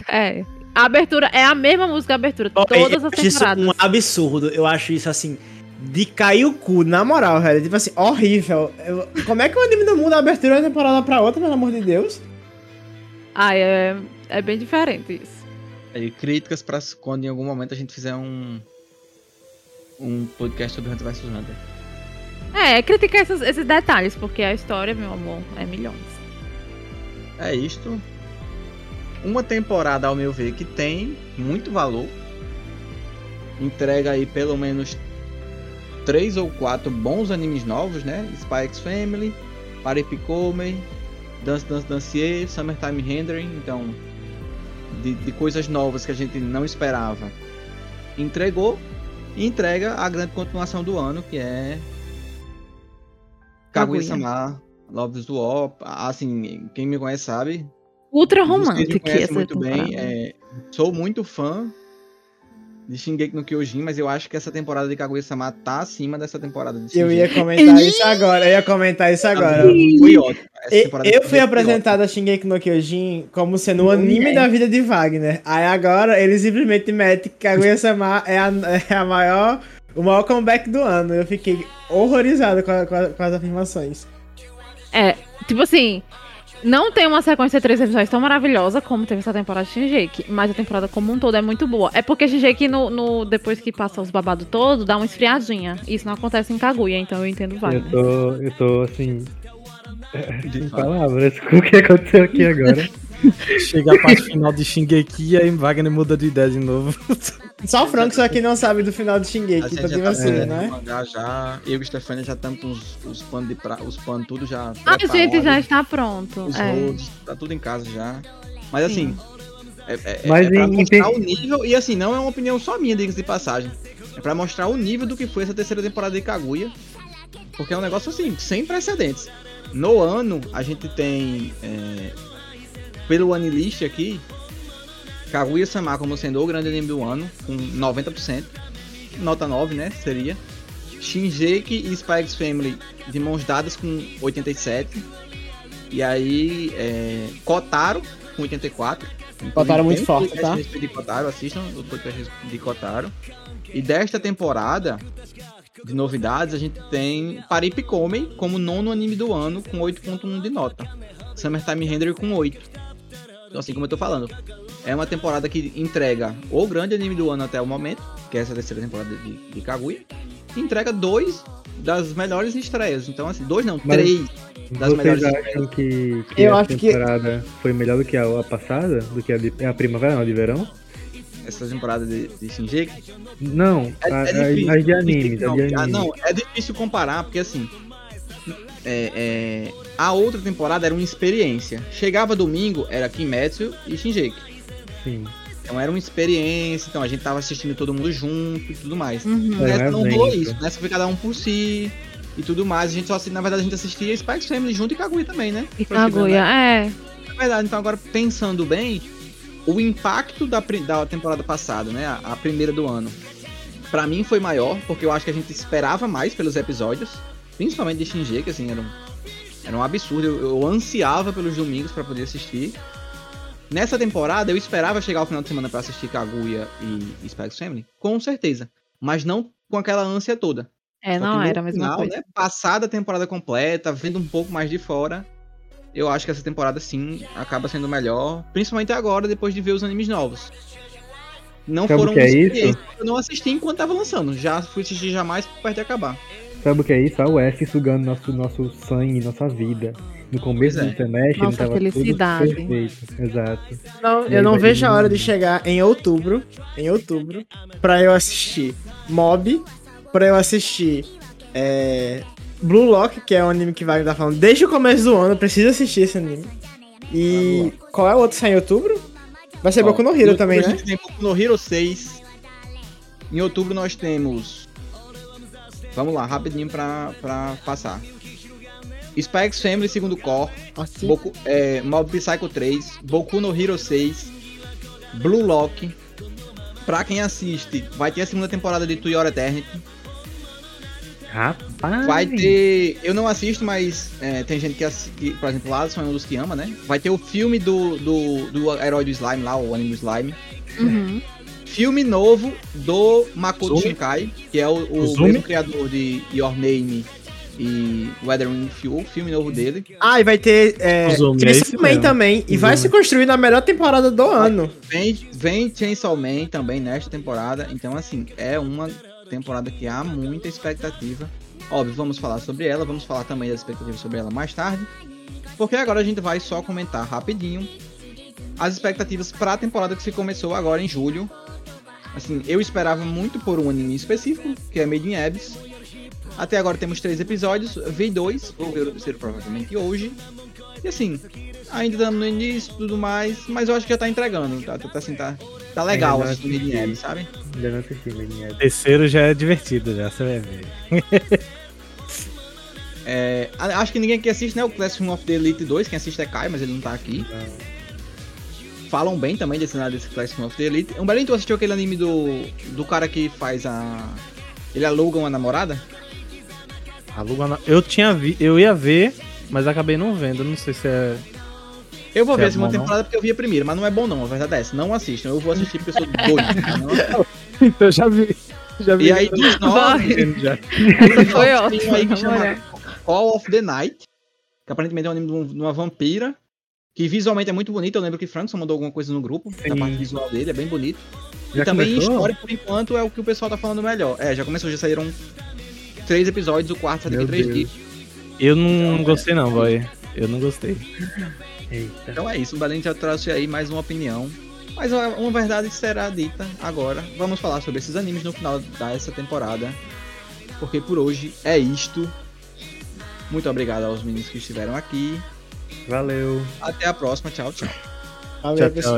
É. A abertura é a mesma música, a abertura, Ó, todas eu as acho isso temporadas. um absurdo. Eu acho isso assim. De cair o cu, na moral, velho. Tipo assim, horrível. Eu- como é que o anime não muda a abertura de uma temporada pra outra, pelo amor de Deus? Ah, é, é bem diferente isso. Aí, críticas pra quando em algum momento a gente fizer um. Um podcast sobre Hunter vs Hunter. É, criticar esses, esses detalhes, porque a história, meu amor, é milhões. É isto. Uma temporada, ao meu ver, que tem muito valor. Entrega aí pelo menos três ou quatro bons animes novos, né? Spy X Family, Paripikome, Dance Dance Dancier, Summertime Rendering. Então, de, de coisas novas que a gente não esperava. Entregou e entrega a grande continuação do ano, que é Kaguya-sama, Love is War. Assim, quem me conhece sabe, Ultra romântica muito bem. temporada. é, sou muito fã de Shingeki no Kyojin, mas eu acho que essa temporada de Kaguya-sama tá acima dessa temporada de Eu Shingeki. ia comentar isso agora, eu ia comentar isso agora. Foi ótimo. Eu fui apresentado a Shingeki no Kyojin como sendo o anime da vida de Wagner. Aí agora ele simplesmente mete que Kaguya-sama é a, é a maior, o maior comeback do ano. Eu fiquei horrorizado com, a- com a- com as afirmações. É, tipo assim, não tem uma sequência de três episódios tão maravilhosa como teve essa temporada de Shingeki, mas a temporada como um todo é muito boa. É porque Shingeki, no, no- depois que passa os babados todos, dá uma esfriadinha. Isso não acontece em Kaguya, então eu entendo o Eu Wagner. tô, eu tô assim, De sem palavras com o que aconteceu aqui agora. Chega a parte final de Shingeki e aí Wagner muda de ideia de novo. Só o Franco só que não sabe do final de A Shingeki, tá assim, é, né? mangá já. Eu e o Stefania já estamos com os, os panos de pra, os panos tudo já. Ah, gente, já está pronto. Os É. rolos, tá tudo em casa já. Mas assim. É, é, Mas é pra mostrar em- o nível, e assim, não é uma opinião só minha, diga de passagem. É pra mostrar o nível do que foi essa terceira temporada de Kaguya. Porque é um negócio assim, sem precedentes. No ano, a gente tem. é, pelo Anilist aqui, Kaguya-sama como sendo o grande anime do ano, com 90%. Nota 9, né? Seria. Shinjeki e X Family de mãos dadas com 87. E aí, é, Kotaro com 84. Inclusive, Kotaro muito tem um forte, tá? De Kotaro, assistam o podcast de Kotaro. E desta temporada de novidades, a gente tem Paripikome como nono anime do ano com 8.1 de nota. Summertime Render com 8. Então, assim como eu tô falando, é uma temporada que entrega o grande anime do ano até o momento, que é essa terceira temporada de, de Kaguya, e entrega dois das melhores estreias. Então, assim, dois não, Mas três das Vocês melhores acham que, que Eu acho que- temporada foi melhor do que a, a passada? Do que a, de, a primavera, não, a de verão? essa temporada de, de Shinjeki. Não, É, a, é difícil, de é animes, difícil, as de não. Ah, anime. não, é difícil comparar, porque assim. é, é, a outra temporada era uma experiência. Chegava domingo, era Kimetsu e Shinjeki. Sim. Então era uma experiência, então a gente tava assistindo todo mundo junto e tudo mais. Uhum. É, Nessa um não rolou isso, nessa foi cada um por si e tudo mais. A gente só, na verdade, a gente assistia Spikes Family junto e Kaguya também, né? E Kaguya, é. na verdade, então agora pensando bem, o impacto da, da temporada passada, né, a, a primeira do ano, pra mim foi maior, porque eu acho que a gente esperava mais pelos episódios, principalmente de Shinji, que assim, era um, era um absurdo, eu, eu ansiava pelos domingos pra poder assistir. Nessa temporada, eu esperava chegar ao final de semana pra assistir Kaguya e, Spikes Family, com certeza, mas não com aquela ânsia toda. É, Só não era a mesma final, coisa. Né, passada a temporada completa, vendo um pouco mais de fora, eu acho que essa temporada sim acaba sendo melhor, principalmente agora, depois de ver os animes novos. Não Sabe o foram que é que eu não assisti enquanto tava lançando. Já fui assistir jamais perto de acabar. Sabe o que é isso? A UF sugando nosso, nosso sangue, nossa vida. No começo Pois é. do semestre Nossa tava felicidade. tudo perfeito. Exato. Não, eu não vejo a hora de chegar em outubro, em outubro, pra eu assistir Mob, pra eu assistir é, Blue Lock, que é um anime que vai estar falando desde o começo do ano, eu preciso assistir esse anime. E qual é o outro que sai em outubro? Vai ser Ó, Boku no Hero também, a né? gente tem Boku no Hero 6. Em outubro nós temos. Vamos lá, rapidinho pra, pra passar. Spikes Family segundo core. Assim. Boku, é, Mob Psycho 3, Boku no Hero 6, Blue Lock. Pra quem assiste, vai ter a segunda temporada de To Your Eternity. Rapaz. Vai ter. Eu não assisto, mas é, tem gente que, assi- que, por exemplo, lá é um dos que ama, né? Vai ter o filme do, do, do herói do slime lá, o anime do slime. Uhum. filme novo do Makoto? Shinkai, que é o, o mesmo criador de Your Name e Weathering Fuel, filme novo dele. Ah, e vai ter. É, é Chainsaw esse Man também. E vai se construir na melhor temporada do ano. Vem, vem Chainsaw Man também nesta temporada. Então, assim, é uma temporada que há muita expectativa. Óbvio, vamos falar sobre ela, vamos falar também das expectativas sobre ela mais tarde. Porque agora a gente vai só comentar rapidinho as expectativas para a temporada que se começou agora em julho. Assim, eu esperava muito por um anime específico, que é Made in Abyss. Até agora temos três episódios, vi dois, vou ver o terceiro provavelmente hoje. E assim, ainda estamos no início e tudo mais, mas eu acho que já tá entregando, tá, tá, assim, tá, tá legal Ainda não assistir Made in. Abyss, sabe? Ainda não assisti, menina. Terceiro já é divertido, já, você vai ver. É, acho que ninguém aqui assiste, né? O Classroom of the Elite 2, quem assiste é Kai, mas ele não tá aqui. Falam bem também desse nada desse Classroom of the Elite. Um Belém, tu assistiu aquele anime do, do cara que faz a. Ele aluga uma namorada? Aluga na- Eu tinha vi... Eu ia ver, mas acabei não vendo. Não sei se é. Eu vou Se ver é a segunda bom, não? temporada porque eu vi a primeira, mas não é bom não, a verdade é essa. Não assistam, eu vou assistir porque eu sou doido. Eu já vi. Já e aí dos nove, já. Foi ótimo, aí que na chama moral. Call of the Night, que aparentemente é um anime de um- uma vampira, que visualmente é muito bonito. Eu lembro que Frankson mandou alguma coisa no grupo, Sim. parte visual dele, é bem bonito. Já e também em começou? história, por enquanto, é o que o pessoal tá falando melhor. É, já começou, já saíram três episódios, o quarto sai daqui Meu três Deus. dias. Eu não gostei, não, boy. Eu não gostei. Eita. Então é isso, o Belém já trouxe aí mais uma opinião. Mas uma verdade será dita agora. Vamos falar sobre esses animes no final dessa temporada. Porque por hoje é isto. Muito obrigado aos meninos que estiveram aqui. Valeu. Até a próxima. Tchau, tchau. Valeu, Tchau, tchau pessoal.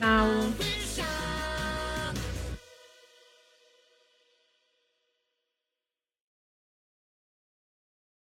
aí.